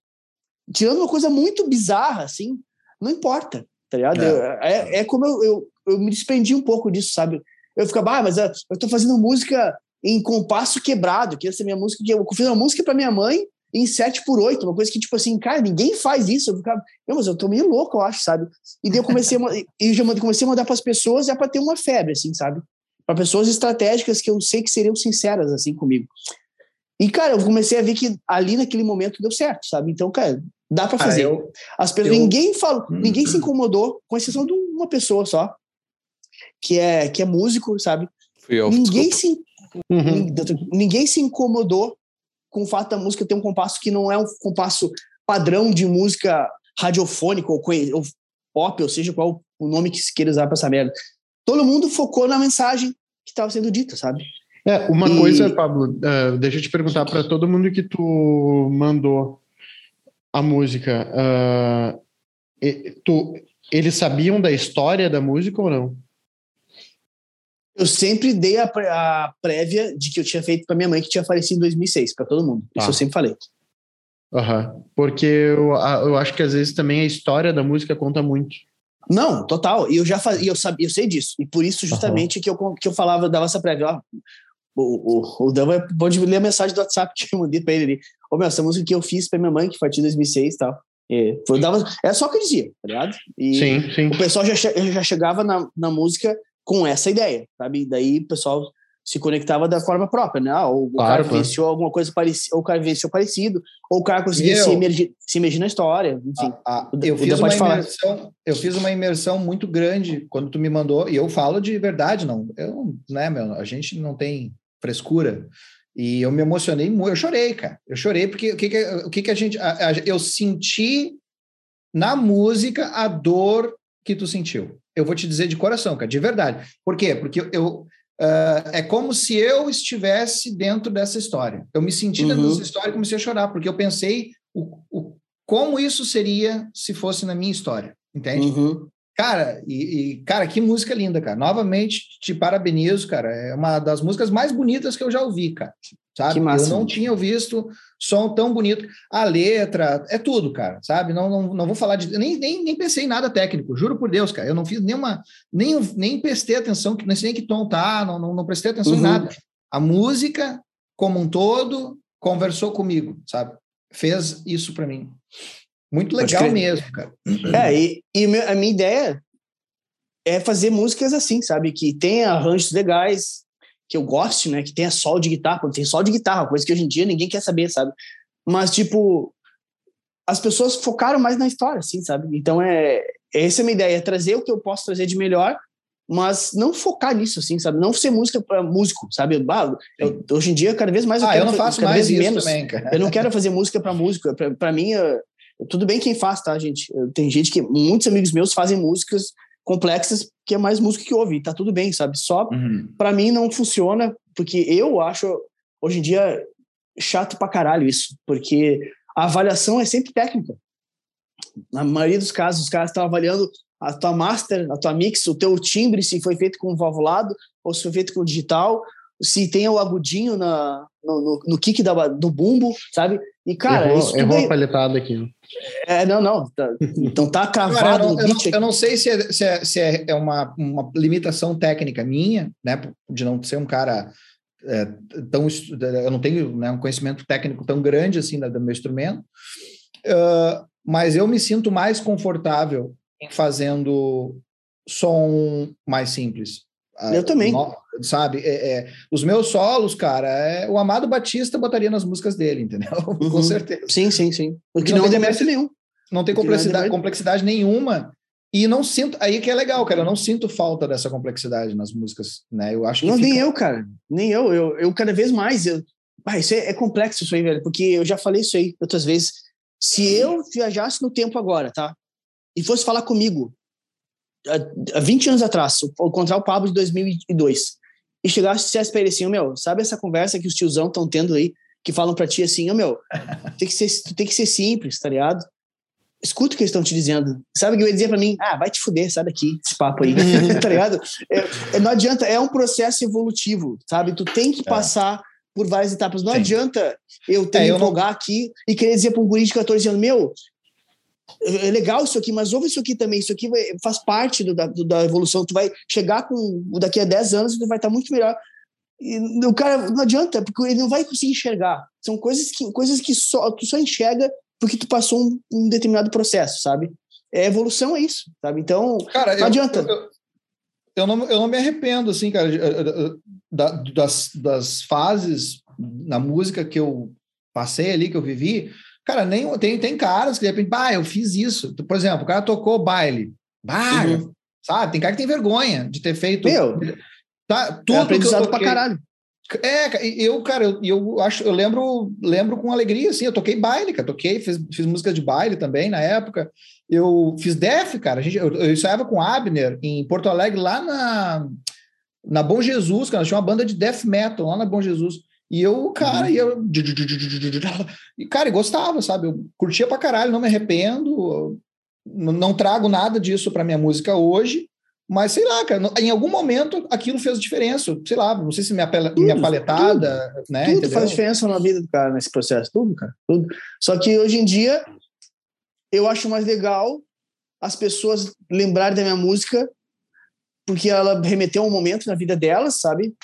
tirando uma coisa muito bizarra, assim, não importa, tá ligado? É, é, é como eu, eu, eu, me desprendi um pouco disso, sabe? Eu ficava, ah, mas eu estou fazendo música em compasso quebrado, que essa é minha música, que eu fiz uma música para minha mãe em 7 por 8 uma coisa que, tipo assim, cara, ninguém faz isso. Eu ficava, mas eu tô meio louco, eu acho, sabe? E daí eu comecei a, e já comecei a mandar para as pessoas, é para ter uma febre, assim, sabe? Para pessoas estratégicas que eu sei que seriam sinceras assim comigo. E, cara, eu comecei a ver que ali naquele momento deu certo, sabe? Então, cara, dá para fazer. Ah, eu, As pessoas, eu, ninguém falou, hum, ninguém se incomodou, com exceção de uma pessoa só, que é que é músico, sabe? Fui eu, ninguém se uhum. ninguém se incomodou com o fato da música ter um compasso que não é um compasso padrão de música radiofônica ou, ou pop, ou seja, qual o nome que se queira usar para essa merda. Todo mundo focou na mensagem que estava sendo dita, sabe? É, uma e... coisa, Pablo, uh, deixa eu te perguntar para todo mundo que tu mandou a música, uh, tu, eles sabiam da história da música ou não? Eu sempre dei a, a prévia de que eu tinha feito para minha mãe, que tinha falecido em 2006, para todo mundo. Isso ah. eu sempre falei. Uhum. Porque eu, eu acho que às vezes também a história da música conta muito. Não, total. E eu já fazia, eu sabia, eu sei disso. E por isso justamente uhum. que eu que eu falava, dava essa prévia. Ó, o, o, o Dan pode ler a mensagem do WhatsApp que eu mandei para ele ali. Ô, meu, essa música que eu fiz para minha mãe, que foi em 2006 e tal. É, foi, dava, é só o que eu dizia, tá ligado? E sim, sim. o pessoal já, já chegava na, na música com essa ideia, sabe? Daí o pessoal se conectava da forma própria, né? Ah, ou claro, o cara venceu alguma coisa parecida, ou o cara venceu parecido, ou o cara conseguia se, emergir, se emergir na história, enfim. Ah, ah, eu, fiz uma imersão, eu fiz uma imersão muito grande quando tu me mandou, e eu falo de verdade, não, eu, né, meu, a gente não tem frescura, e eu me emocionei muito, eu chorei, cara, eu chorei porque o que que, o que, que a gente, a, a, eu senti na música a dor que tu sentiu. Eu vou te dizer de coração, cara, de verdade. Por quê? Porque eu, Uh, é como se eu estivesse dentro dessa história. Eu me senti dentro uhum. dessa história e comecei a chorar, porque eu pensei o, o, como isso seria se fosse na minha história, entende? Uhum. Cara, e, e, cara, que música linda, cara. Novamente, te parabenizo, cara. É uma das músicas mais bonitas que eu já ouvi, cara sabe? Eu não tinha visto som tão bonito. A letra, é tudo, cara, sabe? Não, não, não vou falar de. Nem, nem, nem pensei em nada técnico, juro por Deus, cara. Eu não fiz nenhuma. Nem, nem prestei atenção, nem sei que tom tá, não, não, não prestei atenção uhum. em nada. A música, como um todo, conversou comigo, sabe? Fez isso para mim. Muito legal mesmo, cara. [clears throat] É, e, e a minha ideia é fazer músicas assim, sabe? Que tem arranjos legais, que eu goste, né? Que tenha sol de guitarra, porque tem sol de guitarra, coisa que hoje em dia ninguém quer saber, sabe? Mas, tipo, as pessoas focaram mais na história, assim, sabe? Então, é, essa é a minha ideia, é trazer o que eu posso trazer de melhor, mas não focar nisso, assim, sabe? Não ser música para músico, sabe? Eu, hoje em dia, cada vez mais eu ah, quero eu não faço mais isso menos. também, cara. Eu não quero fazer música para músico. Para mim, eu, tudo bem quem faz, tá, gente? Tem gente que, muitos amigos meus fazem músicas complexas que é mais música que ouve, tá tudo bem, sabe? Só uhum. para mim não funciona, porque eu acho hoje em dia chato pra caralho isso, porque a avaliação é sempre técnica. Na maioria dos casos, os caras estão avaliando a tua master, a tua mix, o teu timbre, se foi feito com valvulado ou se foi feito com digital, se tem o agudinho na, no, no, no kick da, do bumbo, sabe? E, cara, errou, isso errou é... a palhetada aqui. É, não, não. Tá, então tá cravado cara, eu, não, eu, não, eu não, sei se é, se é, se é uma, uma limitação técnica minha, né? De não ser um cara é, tão. Eu não tenho né, um conhecimento técnico tão grande assim do meu instrumento, uh, mas eu me sinto mais confortável fazendo som mais simples. Eu também. Sabe? É, é, os meus solos, cara, é, o Amado Batista botaria nas músicas dele, entendeu? [laughs] Uhum. Com certeza. Sim, sim, sim. Porque não, não tem demérito nenhum. Não tem complexidade, não complexidade nenhuma. E não sinto. Aí que é legal, cara. Eu não sinto falta dessa complexidade nas músicas, né? Eu acho que. Não, fica... nem eu, cara. Nem eu. Eu, eu cada vez mais. Eu... Ah, isso é, é complexo, isso aí, velho. Porque eu já falei isso aí outras vezes. Se eu viajasse no tempo agora, tá? E fosse falar comigo há 20 anos atrás, encontrar o Pablo de 2002, e chegasse e dissesse pra ele assim, oh, meu, sabe essa conversa que os tiozão estão tendo aí, que falam pra ti assim, oh, meu, [laughs] tem que ser, tem que ser simples, tá ligado? Escuta o que eles estão te dizendo. Sabe o que eu ia dizer pra mim? Ah, vai te fuder, sai daqui, esse papo aí, [laughs] [laughs] tá ligado? É, é, não adianta, é um processo evolutivo, sabe? Tu tem que é. passar por várias etapas. Não Sim. adianta eu ter é, empolgar não... aqui e querer dizer pra um guri de 14 anos, meu, é, é legal isso aqui, mas ouve isso aqui também. Isso aqui faz parte do, da, do, da evolução. Tu vai chegar com daqui a 10 anos e tu vai estar muito melhor. E o cara não adianta, porque ele não vai conseguir enxergar. São coisas que, coisas que só, tu só enxerga porque tu passou um, um determinado processo, sabe? É evolução, é isso, sabe? Então, cara, não eu, adianta. Eu, eu não, eu não me arrependo, assim, cara, das, das fases na música que eu passei ali, que eu vivi. Cara, nem, tem, tem caras que de repente, bah, eu fiz isso. Por exemplo, o cara tocou baile. Bah, uhum. sabe? Tem cara que tem vergonha de ter feito. Meu, tá, tudo é aprendizado que pra caralho. É, eu, cara, eu, eu acho, eu lembro, lembro com alegria, assim, eu toquei baile, cara, toquei, fiz, fiz música de baile também na época. Eu fiz def, cara, a gente, eu, eu ensaiava com Abner em Porto Alegre, lá na, na Bom Jesus, cara, tinha uma banda de death metal lá na Bom Jesus. E eu, cara, uhum. ia. E, cara, gostava, sabe? Eu curtia pra caralho, não me arrependo, não trago nada disso pra minha música hoje, mas sei lá, cara, em algum momento aquilo fez diferença. Sei lá, não sei se minha, tudo, minha paletada, tudo, né? Tudo entendeu? faz diferença na vida do cara nesse processo, tudo, cara. Tudo. Só que hoje em dia eu acho mais legal as pessoas lembrarem da minha música porque ela remeteu a um momento na vida delas, sabe?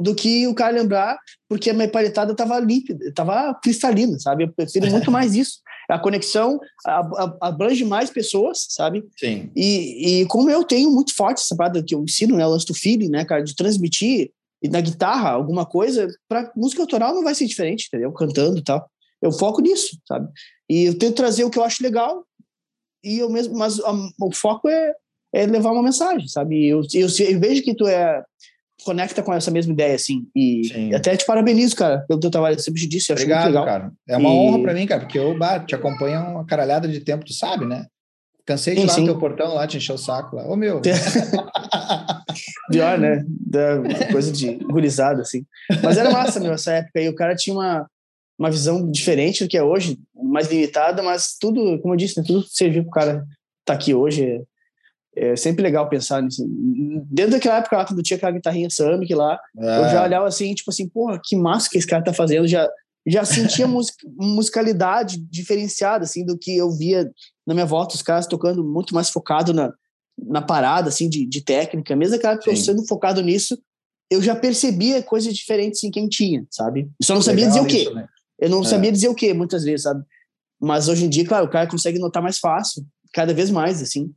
Do que o cara lembrar porque a minha paletada estava límpida, estava cristalina, sabe? Eu prefiro [laughs] muito mais isso a conexão abrange mais pessoas, sabe? Sim. E, e como eu tenho muito forte essa parada que eu ensino, né, o lance do feeling, né, cara, de transmitir e na guitarra alguma coisa, para música autoral não vai ser diferente, entendeu? Cantando e tal. Eu foco nisso, sabe? E eu tento trazer o que eu acho legal e eu mesmo, mas a, o foco é, é levar uma mensagem, sabe? Eu, eu, eu vejo que tu é conecta com essa mesma ideia, assim. E até te parabenizo, cara, pelo teu trabalho. Eu sempre disse, acho Obrigado, muito legal. cara. É uma e... honra para mim, cara, porque eu bah, te acompanho uma caralhada de tempo, tu sabe, né? Cansei de ir lá no teu portão lá, te encher o saco lá. Ô, meu. [laughs] Pior, né? Da coisa de gurizada, assim. Mas era massa, meu, essa época aí. O cara tinha uma, uma visão diferente do que é hoje, mais limitada, mas tudo, como eu disse, né, tudo serviu pro cara estar tá aqui hoje é sempre legal pensar nisso. Desde aquela época lá, quando tinha aquela guitarrinha Samick lá, é. eu já olhava assim, tipo assim, porra, que massa que esse cara tá fazendo. Já, já sentia music, musicalidade diferenciada, assim, do que eu via na minha volta, os caras tocando muito mais focado na, na parada, assim, de, de técnica. Mesmo aquela época sendo focado nisso, eu já percebia coisas diferentes em quem tinha, sabe? Eu só não sabia dizer o quê. Isso, né? Eu não é. sabia dizer o quê, muitas vezes, sabe? Mas hoje em dia, claro, o cara consegue notar mais fácil, cada vez mais, assim.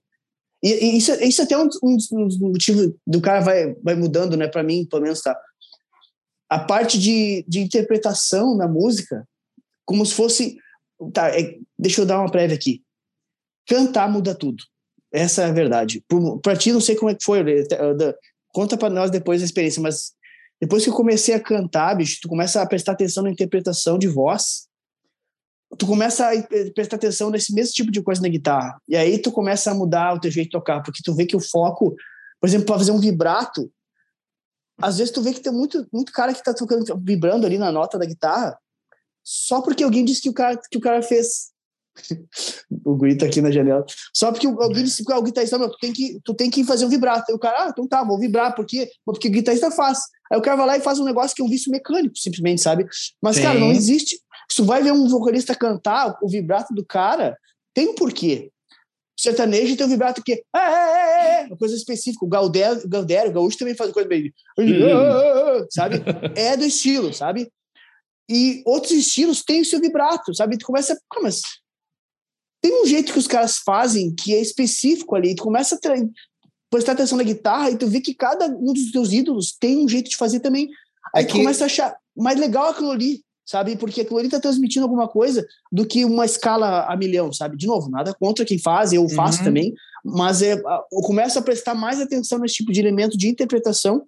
E, e isso, isso é até um, um, dos motivos do cara vai, vai mudando, né? Para mim, pelo menos, tá. A parte de, de interpretação na música, como se fosse. Tá, é, deixa eu dar uma prévia aqui. Cantar muda tudo. Essa é a verdade. Para ti, não sei como é que foi. Né, conta para nós depois a experiência, mas depois que eu comecei a cantar, bicho, tu começa a prestar atenção na interpretação de voz tu começa a prestar atenção nesse mesmo tipo de coisa na guitarra. E aí tu começa a mudar o teu jeito de tocar, porque tu vê que o foco, por exemplo, para fazer um vibrato, às vezes tu vê que tem muito, muito cara que tá tocando, vibrando ali na nota da guitarra, só porque alguém disse que o cara, que o cara fez. [laughs] o Gui tá aqui na janela. Só porque alguém disse que o guitarrista, meu, tu tem que, tu tem que fazer um vibrato. Aí o cara, ah, então tá, vou vibrar, porque, porque o guitarrista faz. Aí o cara vai lá e faz um negócio que é um vício mecânico, simplesmente, sabe? Mas, Sim. cara, não existe, se tu vai ver um vocalista cantar, o vibrato do cara tem um porquê. O sertanejo tem um vibrato que é, é, é, é uma coisa específica. O Galdério, o Galdério, o Gaúcho também faz coisa meio. sabe? É do estilo, sabe? E outros estilos têm o seu vibrato, sabe? Tu começa. Ah, mas tem um jeito que os caras fazem que é específico ali. Tu começa a prestar atenção na guitarra e tu vê que cada um dos teus ídolos tem um jeito de fazer também. Aí tu começa a achar mais legal aquilo ali sabe? Porque aquilo ali está transmitindo alguma coisa do que uma escala a milhão, sabe? De novo, nada contra quem faz, eu faço uhum. também, mas é, eu começo a prestar mais atenção nesse tipo de elemento de interpretação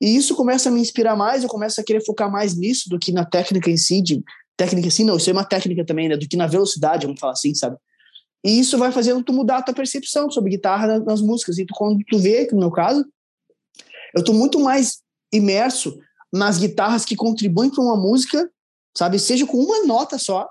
e isso começa a me inspirar mais, eu começo a querer focar mais nisso do que na técnica em si, de técnica assim, não, isso é uma técnica também, né? Do que na velocidade, vamos falar assim, sabe? E isso vai fazendo tu mudar a tua percepção sobre guitarra nas músicas. E tu, quando tu vê, que no meu caso, eu tô muito mais imerso nas guitarras que contribuem para uma música sabe? Seja com uma nota só,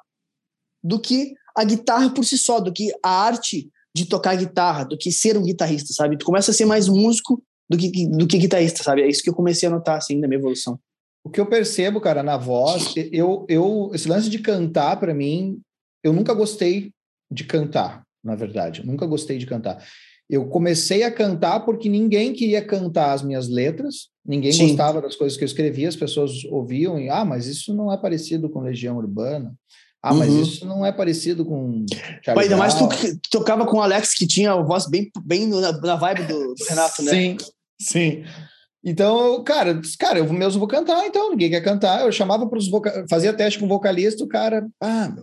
do que a guitarra por si só, do que a arte de tocar guitarra, do que ser um guitarrista, sabe? Tu começa a ser mais músico do que, do que guitarrista, sabe? É isso que eu comecei a notar, assim, na minha evolução. O que eu percebo, cara, na voz, eu, eu esse lance de cantar, para mim, eu nunca gostei de cantar, na verdade. Eu nunca gostei de cantar. Eu comecei a cantar porque ninguém queria cantar as minhas letras, ninguém Sim. gostava das coisas que eu escrevia, as pessoas ouviam e, ah, mas isso não é parecido com Legião Urbana. Ah, mas uhum. isso não é parecido com. Charlie Ainda mais tu tocava com o Alex, que tinha a voz bem, bem na, vibe do, do Renato, né? Sim. Sim. Então, cara, cara, eu mesmo vou cantar, então ninguém quer cantar. Eu chamava para os voca... fazia teste com o vocalista, o cara, ah,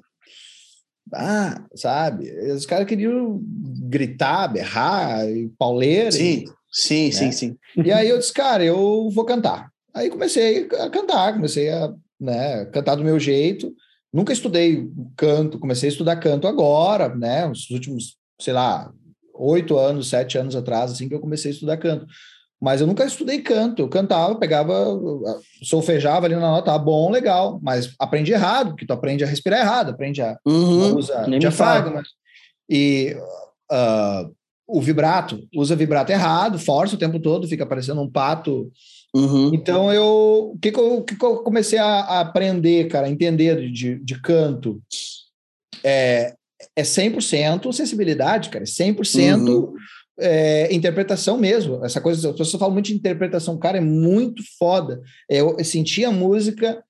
ah, sabe? Os caras queriam gritar, berrar, pauleira. Sim, e, sim, né? sim, sim. E aí eu disse, cara, eu vou cantar. Aí comecei a cantar, comecei a né, cantar do meu jeito. Nunca estudei canto, comecei a estudar canto agora, né? Os últimos, sei lá, oito anos, sete anos atrás, assim que eu comecei a estudar canto. Mas eu nunca estudei canto, eu cantava, pegava, solfejava ali na nota, tá bom, legal, mas aprendi errado, porque tu aprende a respirar errado, aprende a uhum, usa diafragma. E uh, o vibrato, usa vibrato errado, força o tempo todo, fica parecendo um pato. Uhum. Então eu, o que, que, eu, que, que eu comecei a, a, aprender, cara, a entender de, de canto? É, é 100% sensibilidade, cara, é 100% uhum é, interpretação mesmo. Essa coisa, as pessoas falam muito de interpretação, cara, é muito foda. Eu, eu senti a música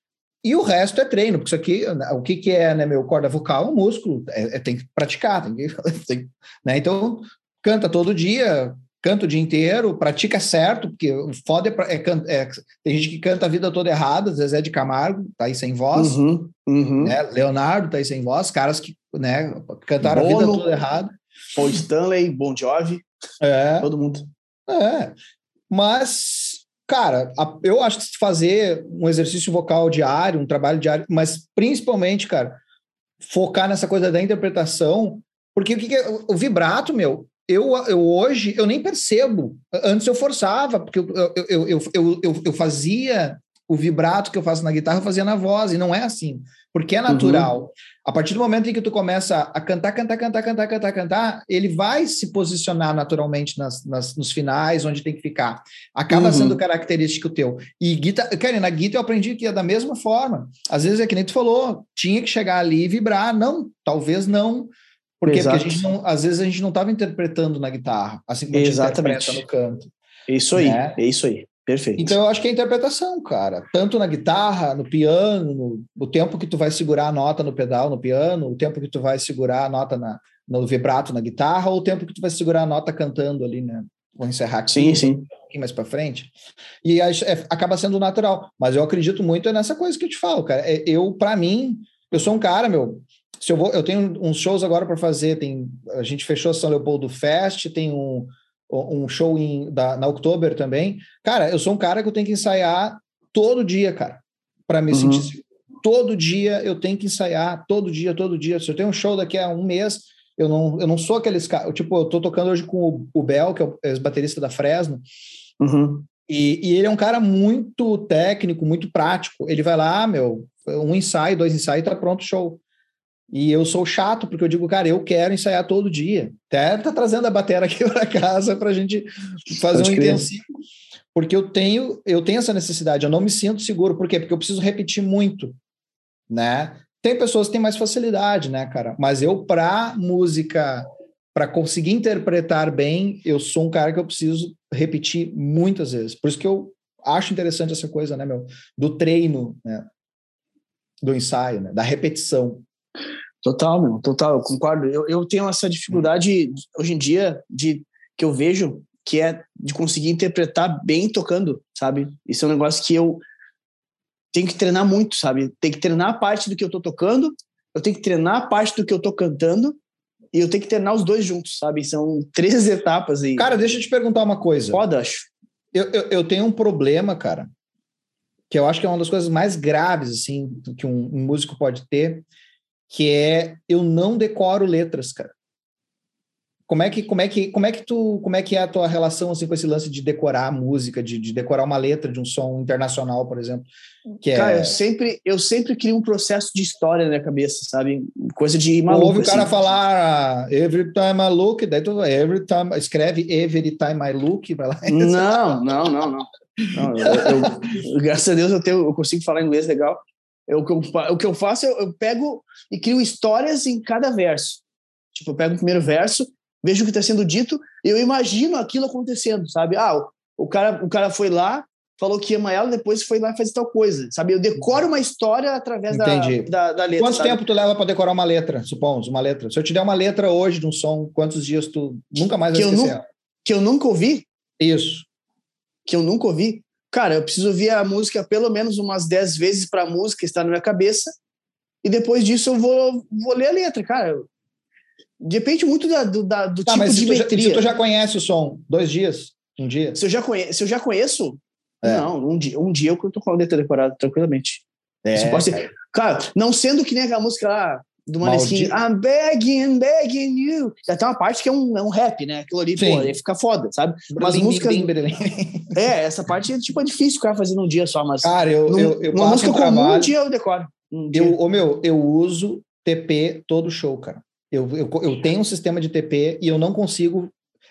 e o resto é treino, porque isso aqui, o que, que é, né, meu corda vocal? É um músculo, é, é, tem que praticar, tem que, [laughs] tem, né? Então, canta todo dia, canta o dia inteiro, pratica certo, porque o foda é, é, é, tem gente que canta a vida toda errada, Zezé de Camargo tá aí sem voz, uhum, uhum. Né? Leonardo tá aí sem voz, caras que, né, cantaram Bono, a vida toda errada. Paul Stanley, Bon Jovi. É. Todo mundo. É. Mas, cara, eu acho que fazer um exercício vocal diário, um trabalho diário, mas principalmente, cara, focar nessa coisa da interpretação, porque o que, que é, o vibrato, meu, eu, eu hoje eu nem percebo. Antes eu forçava, porque eu, eu, eu, eu, eu, eu fazia o vibrato que eu faço na guitarra, eu fazia na voz, e não é assim, porque é natural. Uhum. A partir do momento em que tu começa a cantar, cantar, cantar, cantar, cantar, cantar, ele vai se posicionar naturalmente nas, nas nos finais, onde tem que ficar. Acaba uhum. sendo característico teu. E guitarra, cara, na guitarra eu aprendi que é da mesma forma. Às vezes é que nem tu falou, tinha que chegar ali e vibrar. Não, talvez não. Porque, porque a gente não, às vezes a gente não estava interpretando na guitarra, assim como Exatamente. a gente interpreta no canto. Isso aí, né? é isso aí. Perfeito. Então eu acho que é interpretação, cara. Tanto na guitarra, no piano, no, o tempo que tu vai segurar a nota no pedal no piano, o tempo que tu vai segurar a nota na, no vibrato na guitarra, ou o tempo que tu vai segurar a nota cantando ali, né? Vou encerrar aqui. Sim, sim. Um pouquinho mais para frente. E é, acaba sendo natural. Mas eu acredito muito nessa coisa que eu te falo, cara. É, eu, para mim, eu sou um cara, meu. Se eu vou, eu tenho uns shows agora para fazer. Tem, a gente fechou São Leopoldo Fest, tem um um show em, da, na Oktober também. Cara, eu sou um cara que eu tenho que ensaiar todo dia, cara, para me uhum. sentir Todo dia eu tenho que ensaiar, todo dia, todo dia. Se eu tenho um show daqui a um mês, eu não, eu não sou aqueles caras. Tipo, eu tô tocando hoje com o, o Bel, que é o ex-baterista da Fresno. Uhum. E, e, ele é um cara muito técnico, muito prático. Ele vai lá, meu, um ensaio, dois ensaios, tá pronto o show. E eu sou chato, porque eu digo, cara, eu quero ensaiar todo dia. Até tá trazendo a bateria aqui [laughs] para casa para a gente fazer Pode um crer. intensivo. Porque eu tenho, eu tenho essa necessidade, eu não me sinto seguro. Por quê? Porque eu preciso repetir muito, né? Tem pessoas que têm mais facilidade, né, cara? Mas eu, para música, para conseguir interpretar bem, eu sou um cara que eu preciso repetir muitas vezes. Por isso que eu acho interessante essa coisa, né, meu? Do treino, né? Do ensaio, né? Da repetição. Total, meu, total, eu concordo. Eu, eu tenho essa dificuldade hoje em dia de que eu vejo que é de conseguir interpretar bem tocando, sabe? Isso é um negócio que eu tenho que treinar muito, sabe? Tem que treinar a parte do que eu tô tocando, eu tenho que treinar a parte do que eu tô cantando e eu tenho que treinar os dois juntos, sabe? São três etapas aí. Cara, deixa eu te perguntar uma coisa. Pode, acho. Eu, eu, eu tenho um problema, cara, que eu acho que é uma das coisas mais graves, assim, que um, um músico pode ter, que é eu não decoro letras, cara. Como é que como é que como é que tu como é que é a tua relação assim com esse lance de decorar a música, de, de decorar uma letra de um som internacional, por exemplo? Que é cara, é... eu sempre eu sempre crio um processo de história na minha cabeça, sabe? Coisa de maluco. Ouve o cara assim. falar ah, every time I look, daí tu every time escreve every time I look, vai lá. Não, não, não, não. não eu, eu, graças a Deus eu tenho eu consigo falar inglês legal. Eu, o, que eu, o que eu faço, eu, eu pego e crio histórias em cada verso. Tipo, eu pego o primeiro verso, vejo o que está sendo dito, e eu imagino aquilo acontecendo, sabe? Ah, o, o, cara, o cara foi lá, falou que ama ela, depois foi lá e faz tal coisa, sabe? Eu decoro uma história através da, da, da, letra. Quanto sabe? tempo tu leva para decorar uma letra, supomos, uma letra? Se eu te der uma letra hoje de um som, quantos dias tu nunca mais vai que esquecer? Eu que eu nunca ouvi? Isso. que eu nunca ouvi, cara, eu preciso ouvir a música pelo menos umas 10 vezes para a música estar na minha cabeça, e depois disso eu vou, vou ler a letra, cara. Depende muito da, do, da, do tá, tipo de metria. Se tu já conhece o som, dois dias, um dia? Se eu já, conhe, se eu já conheço, é. não, um dia, um dia eu tô com a letra decorada tranquilamente. É, pode ser. Cara, não sendo que nem aquela música lá do Maneskin, I'm begging, begging you. Já tem uma parte que é um, é um rap, né? Aquilo ali, Sim. pô, aí fica foda, sabe? Mas bim, músicas. Bim, bim, [laughs] é, essa parte tipo, é difícil ficar fazendo um dia só, mas. Cara, eu. Num, eu, eu uma música um comum, um dia eu decoro. Um eu, ô, meu, eu uso TP todo show, cara. Eu, eu, eu tenho um sistema de TP e eu não consigo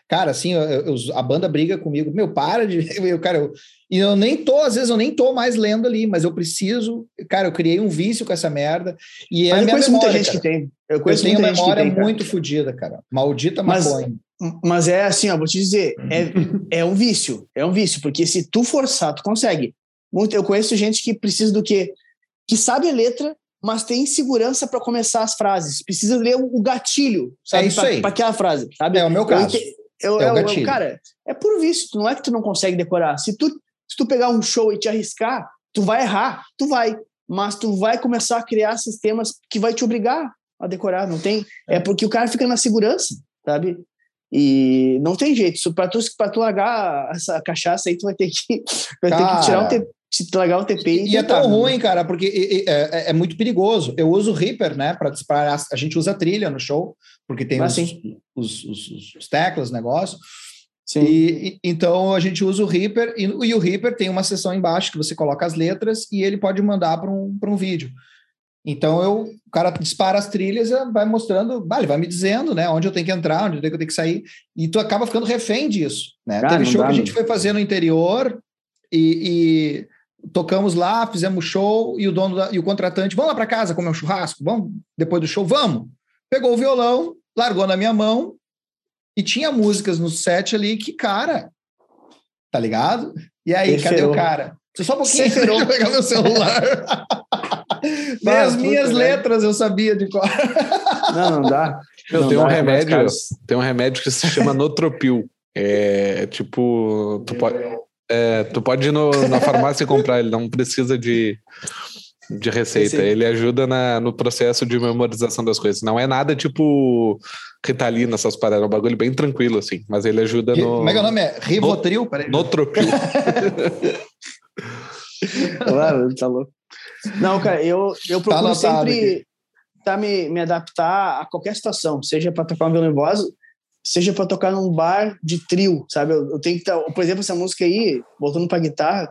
Cara, assim, eu, eu, a banda briga comigo. Meu, para de. [laughs] Eu, cara, eu, e eu nem tô, às vezes eu nem tô mais lendo ali, mas eu preciso. Cara, eu criei um vício com essa merda. E é mas eu conheço memória, muita gente cara. que tem. Eu, conheço eu tenho uma memória tem, muito fodida, cara. Maldita mas, maconha. Mas é assim, ó, vou te dizer, é, [laughs] é um vício, é um vício, porque se tu forçar, tu consegue. Muito, eu conheço gente que precisa do quê? Que sabe a letra, mas tem segurança para começar as frases. Precisa ler o gatilho, sabe? É isso aí. Para aquela frase, sabe? É o meu caso. Eu, é o gatilho. Eu, cara, é por vício. Não é que tu não consegue decorar. Se tu, se tu pegar um show e te arriscar, tu vai errar, tu vai. Mas tu vai começar a criar sistemas que vai te obrigar a decorar. Não tem. É porque o cara fica na segurança, sabe? E não tem jeito. Para tu, pra tu largar essa cachaça aí, tu vai ter que, [laughs] vai ter que tirar o, te, te largar o TP. E, e é tão né? ruim, cara, porque é, é, é, muito perigoso. Eu uso o Reaper, né? Para disparar. A gente usa trilha no show, porque tem os, os, os, os, teclas, negócio. Sim. E, e, então a gente usa o Reaper e, e, o Reaper tem uma seção embaixo que você coloca as letras e ele pode mandar para um, um vídeo. Então eu, o cara dispara as trilhas, vai mostrando, ele vai me dizendo, né, onde eu tenho que entrar, onde eu tenho que sair, e tu acaba ficando refém disso, né? Ah, Teve show que a gente foi fazer no interior e, e tocamos lá, fizemos show e o dono da, e o contratante, vamos lá para casa comer um churrasco, vamos depois do show, vamos. Pegou o violão, largou na minha mão e tinha músicas no set ali que, cara, tá ligado? E aí, cadê o cara? Só um pouquinho, deixa eu [laughs] pegar meu celular. [laughs] Nem as minhas letras eu sabia de qual. [laughs] Não, não dá. Eu tenho um remédio, tem um remédio que se chama Notropil. É tipo, tu pode, é, tu pode ir no, na farmácia e comprar, ele não precisa de, de receita. Ele ajuda na, no processo de memorização das coisas. Não é nada tipo Ritalina, essas paradas. É um bagulho bem tranquilo, assim. Mas ele ajuda no. Como é que é o nome? É Rivotril? No, Notropil. [laughs] claro, tá louco. Não, cara, eu, eu procuro tá sempre tá, me, me adaptar a qualquer situação, seja para tocar um violão voz, seja para tocar num bar de trio, sabe? Eu, eu tenho que estar, tá, por exemplo, essa música aí, voltando para guitarra,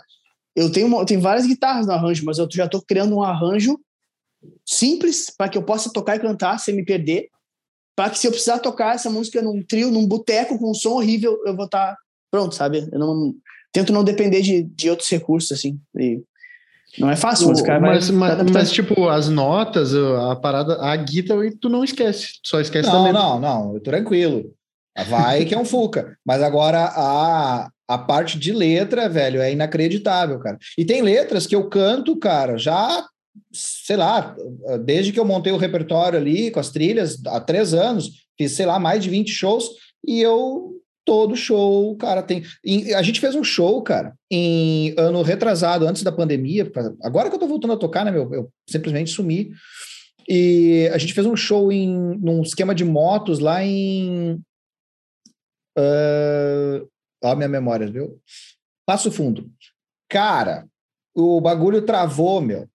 eu tenho, eu tenho várias guitarras no arranjo, mas eu já estou criando um arranjo simples para que eu possa tocar e cantar sem me perder, para que se eu precisar tocar essa música num trio, num boteco com um som horrível, eu vou estar tá pronto, sabe? Eu não tento não depender de, de outros recursos assim. E não é fácil, mas, cara mas, mas, mas, tipo, as notas, a parada, a guitarra, tu não esquece, só esquece não, Não, não, não, tranquilo. Vai que é um Fuca. Mas agora a, a parte de letra, velho, é inacreditável, cara. E tem letras que eu canto, cara, já, sei lá, desde que eu montei o repertório ali com as trilhas, há três anos, fiz, sei lá, mais de 20 shows, e eu todo show, cara, tem. a gente fez um show, cara, em ano retrasado, antes da pandemia. Agora que eu tô voltando a tocar, né, meu? Eu simplesmente sumi. E a gente fez um show em num esquema de motos lá em. Uh, ó, minha memória, viu? Passo Fundo. Cara, o bagulho travou, meu.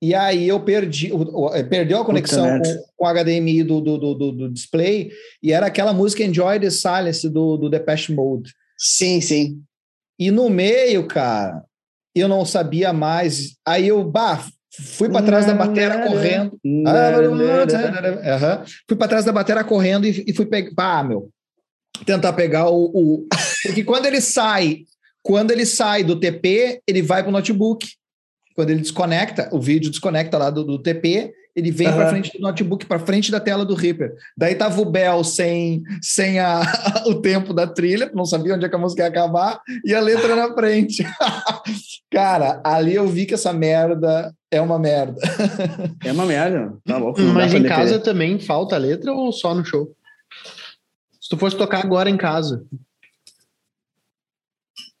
E aí eu perdi, eh, perdeu a conexão com, com, o HDMI do, do, do, do, display, e era aquela música Enjoy the Silence do, do Depeche Mode. Sim, sim. E no meio, cara, eu não sabia mais. Aí eu, bah, fui para trás da bateria correndo. uhum. Fui para trás da bateria correndo e, e fui pegar, bah, meu, tentar pegar o, o... Porque quando ele sai, quando ele sai do TP, ele vai para o notebook quando ele desconecta, o vídeo desconecta lá do, do TP, ele vem uhum. para frente do notebook, para frente da tela do Reaper. Daí tava o Bell sem, sem a, [laughs] o tempo da trilha, não sabia onde é que a música ia acabar, e a letra na frente. [laughs] Cara, ali eu vi que essa merda é uma merda. é uma merda, tá louco. Mas em casa também falta letra ou só no show? Se tu fosse tocar agora em casa.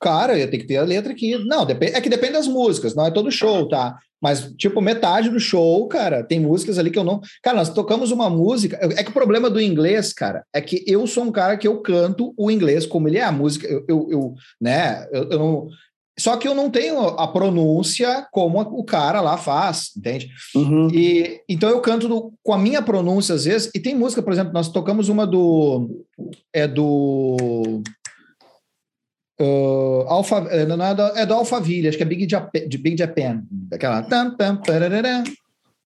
Cara, eu ter que ter a letra aqui. Não, é que depende das músicas, não é todo show, tá? Mas, tipo, metade do show, cara, tem músicas ali que eu não. Cara, nós tocamos uma música. É que o problema do inglês, cara, é que eu sou um cara que eu canto o inglês como ele é. A música, eu, eu, eu né? Eu, eu, não. Só que eu não tenho a pronúncia como o cara lá faz, entende? Uhum. E então eu canto do, com a minha pronúncia às vezes. E tem música, por exemplo, nós tocamos uma do. É do. Uh, Alpha, eh, não é, do, é do Alphaville, acho que é Big Japan, de Big Japan. Aquela.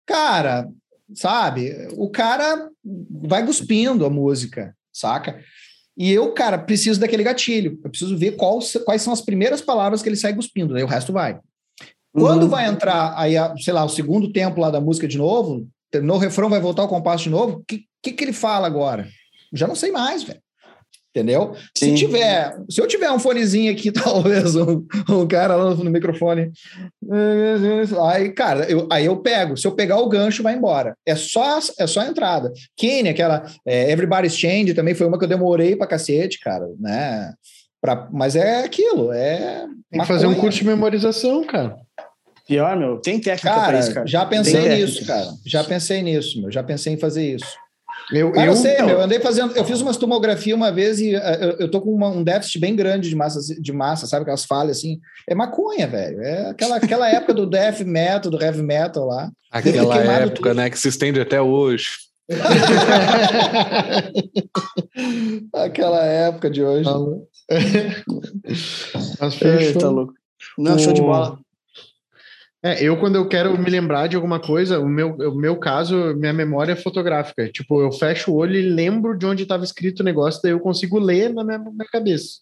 Cara, sabe? O cara vai cuspindo a música, saca? E eu, cara, preciso daquele gatilho. Eu preciso ver qual, quais são as primeiras palavras que ele sai cuspindo, daí o resto vai. Quando uhum. vai entrar, aí, sei lá, o segundo tempo lá da música de novo, no refrão vai voltar o compasso de novo, o que, que, que ele fala agora? Já não sei mais, velho entendeu? Sim. Se tiver, se eu tiver um fonezinho aqui, [laughs] talvez, um, um cara lá no, microfone, aí, cara, eu, aí eu pego. Se eu pegar o gancho, vai embora. É só, é só a entrada. Kenny, aquela é, Everybody's Change, também foi uma que eu demorei pra cacete, cara, né? Pra, mas é aquilo, é. Tem que fazer um curso de memorização, cara. Pior, meu, tem técnica cara, isso, cara. Já pensei nisso, cara. Já pensei nisso, meu. Já pensei em fazer isso. Eu, eu, eu sei, meu, eu andei fazendo, eu fiz uma tomografia uma vez e uh, eu, eu tô com uma, um déficit bem grande de massa, de massa, sabe? Aquelas falhas assim. É maconha, velho. É aquela, aquela época do death metal, do heavy metal lá. Aquela época, tudo. né? Que se estende até hoje. [laughs] aquela época de hoje. Mas fechou. Tá louco. Não, o... show de bola. É, eu quando eu quero me lembrar de alguma coisa, o meu, o meu caso, minha memória é fotográfica. Tipo, eu fecho o olho e lembro de onde estava escrito o negócio, daí eu consigo ler na minha, minha cabeça.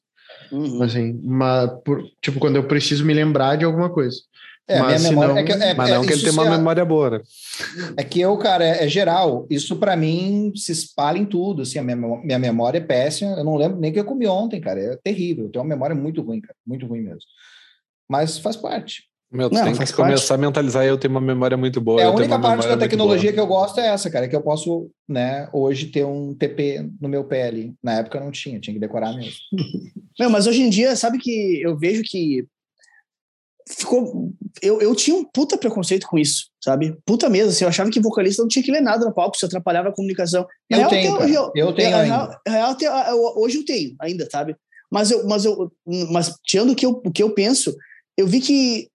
Uhum. Assim, uma, por, tipo, quando eu preciso me lembrar de alguma coisa. É, mas minha memória não, é que, é, mas não é, que ele tem uma é, memória boa. Né? É que eu, cara, é, é geral. Isso para mim se espalha em tudo. Assim, a minha, minha memória é péssima. Eu não lembro nem o que eu comi ontem, cara. É terrível. Eu tenho uma memória muito ruim, cara. Muito ruim mesmo. Mas faz parte. Meu, tu não, tem que começar parte. a mentalizar. Eu tenho uma memória muito boa. É a única parte da tecnologia que eu gosto é essa, cara, que eu posso, né, hoje ter um TP no meu pé ali. Na época não tinha, tinha que decorar mesmo. [laughs] Não, mas hoje em dia, sabe que eu vejo que ficou. Eu, eu tinha um puta preconceito com isso, sabe? Puta mesmo, assim, eu achava que vocalista não tinha que ler nada no palco, se atrapalhava a comunicação. Eu real, tenho, eu, eu, eu, tenho ainda. Real, real, hoje eu tenho ainda, sabe? Mas eu, mas eu, mas tirando o que eu, o que eu penso, eu vi que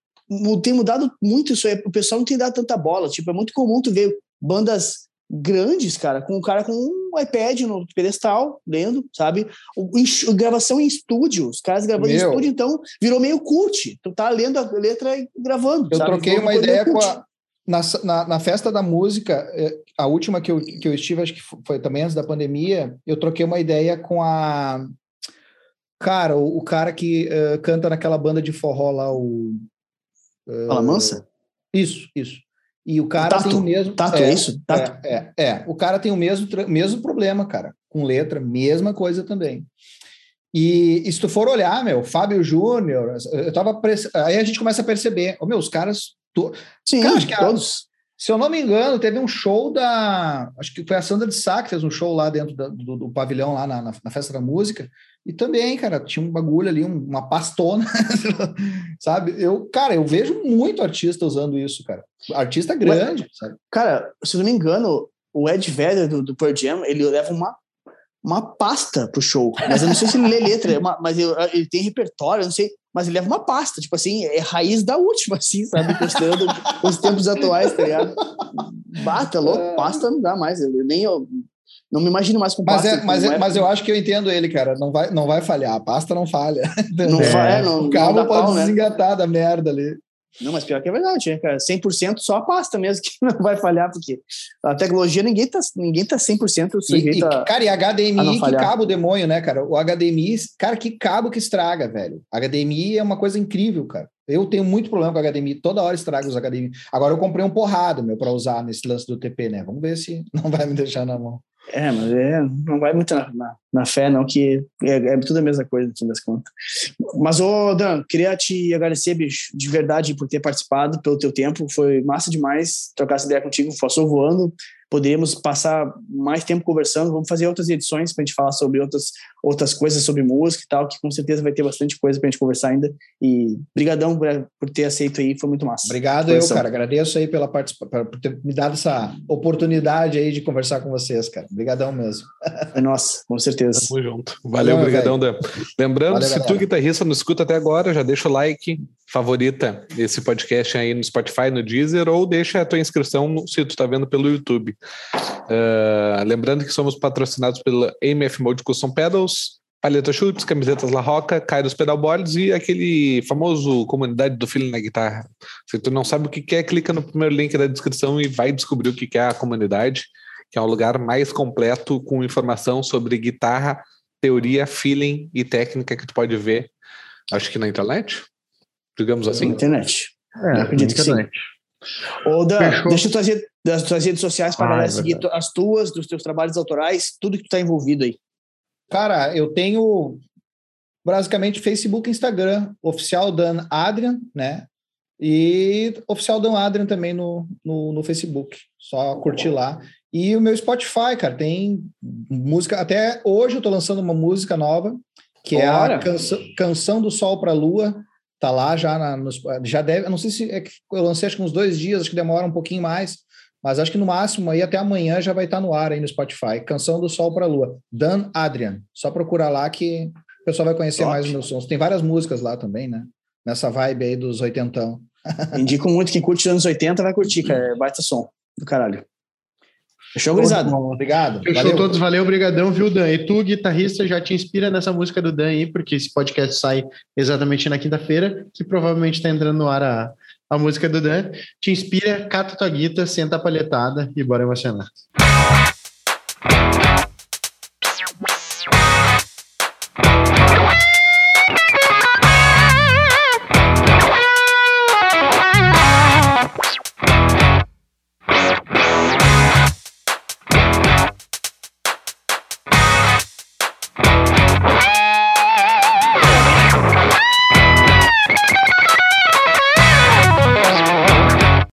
tem mudado muito isso aí. O pessoal não tem dado tanta bola. Tipo, é muito comum tu ver bandas grandes, cara, com o cara com um iPad no pedestal, lendo, sabe? O, o, gravação em estúdio, os caras gravando Meu. em estúdio, então virou meio cult. Tu tá lendo a letra e gravando. Eu sabe? troquei uma ideia com a. Na, na, na, festa da música, é, a última que eu, que eu estive, acho que foi também antes da pandemia, eu troquei uma ideia com a. Cara, o, o cara que uh, canta naquela banda de forró lá, o Fala Mansa? Isso, isso. E o cara tato, tem o mesmo. Tato, é, é isso? Tato. É, é, é, O cara tem o mesmo, mesmo problema, cara. Com letra, mesma coisa também. E, e se tu for olhar, meu, Fábio Júnior, eu tava. Aí a gente começa a perceber, oh, meu, os caras. To... Sim, cara, acho que todos. Se eu não me engano, teve um show da. Acho que foi a Sandra de Sá que fez um show lá dentro da, do, do, pavilhão, lá na, na, festa da música. E também, cara, tinha um bagulho ali, uma pastona, [laughs] sabe? Eu, cara, eu vejo muito artista usando isso, cara. Artista grande, sabe? Cara, se eu não me engano, o Ed Vedder do, do Pearl Jam, ele leva uma, uma pasta pro show. Mas eu não sei se ele lê letra, [laughs] é mas eu, ele tem repertório, eu não sei. Mas ele leva uma pasta, tipo assim, é raiz da última, assim, sabe? Considerando [laughs] os tempos atuais, tá ligado? Bata, louco, é. pasta não dá mais. Eu, nem eu, não me imagino mais com mas pasta. É, mas, é, mas eu acho que eu entendo ele, cara. Não vai, não vai falhar. A pasta não falha. [laughs] Não é. falha, não. O carro pode pau, né? desengatar né? da merda ali. Não, mas pior que é verdade, né, cara? 100% só a pasta mesmo que [laughs] não vai falhar, porque a tecnologia ninguém tá, ninguém tá 100% sujeito e, e, Cara, e HDMI que cabo o demônio, né, cara? O HDMI, cara, que cabo que estraga, velho. HDMI é uma coisa incrível, cara. Eu tenho muito problema com HDMI, toda hora estraga os HDMI. Agora eu comprei um porrado, meu, para usar nesse lance do TP, né? Vamos ver se [laughs] não vai me deixar na mão. É, mas é, não vai muito na, na, na fé, não, que é, é, tudo a mesma coisa, no fim das contas. Mas, ô, Dan, queria te agradecer, bicho, de verdade, por ter participado, pelo teu tempo. Foi massa demais trocar essa ideia contigo, passou voando. Poderíamos passar mais tempo conversando. Vamos fazer outras edições para a gente falar sobre outras, outras coisas, sobre música e tal, que com certeza vai ter bastante coisa para a gente conversar ainda. E brigadão por, por, ter aceito aí, foi muito massa. Obrigado eu, cara. Agradeço aí pela participação, por ter me dado essa oportunidade aí de conversar com vocês, cara. Obrigadão mesmo. [laughs] É nossa, com certeza. Tamo junto. Valeu, obrigadão, Dan. Lembrando, Valeu, se galera. tu guitarrista não escuta até agora, já deixa o like, favorita esse podcast aí no Spotify, no Deezer, ou deixa a tua inscrição se tu tá vendo pelo YouTube. Uh, lembrando que somos patrocinados pela AMF Mode Custom Pedals, Paleta Chutes, camisetas La Roca, Kairos Pedalboards e aquele famoso comunidade do Feeling na Guitarra. Se tu não sabe o que é, clica no primeiro link da descrição e vai descobrir o que é a comunidade, que é um lugar mais completo com informação sobre guitarra, teoria, feeling e técnica que tu pode ver, acho que na internet, digamos assim. Na internet. É, acredito que sim. Ô, Dan, deixa eu trazer das tuas redes sociais para ah, galera é seguir as tuas, dos teus trabalhos autorais, tudo que tu tá envolvido aí. Cara, eu tenho basicamente Facebook e Instagram, oficial Dan Adrian, né? E oficial Dan Adrian também no, no, no Facebook. Só curtir lá. E o meu Spotify, cara, tem música. Até hoje eu tô lançando uma música nova, que é a canção, canção do Sol para a Lua. Tá lá já na, nos, já deve, não sei se é que eu lancei acho que uns dois dias, acho que demora um pouquinho mais, mas acho que no máximo aí até amanhã já vai estar no ar aí no Spotify. Canção do Sol para a Lua. Dan Adrian. Só procurar lá que o pessoal vai conhecer Top. mais os meus sons. Tem várias músicas lá também, né? Nessa vibe aí dos oitentão. [laughs] Indico muito que curte anos 80 vai curtir, cara. É baita som do caralho. Fechou, gurizada? Obrigado. Fechou valeu. todos, valeu, obrigadão, viu, Dan? E tu, guitarrista, já te inspira nessa música do Dan aí, porque esse podcast sai exatamente na quinta-feira, que provavelmente está entrando no ar a, a música do Dan. Te inspira, cata tua guita, senta a palhetada e bora emocionar.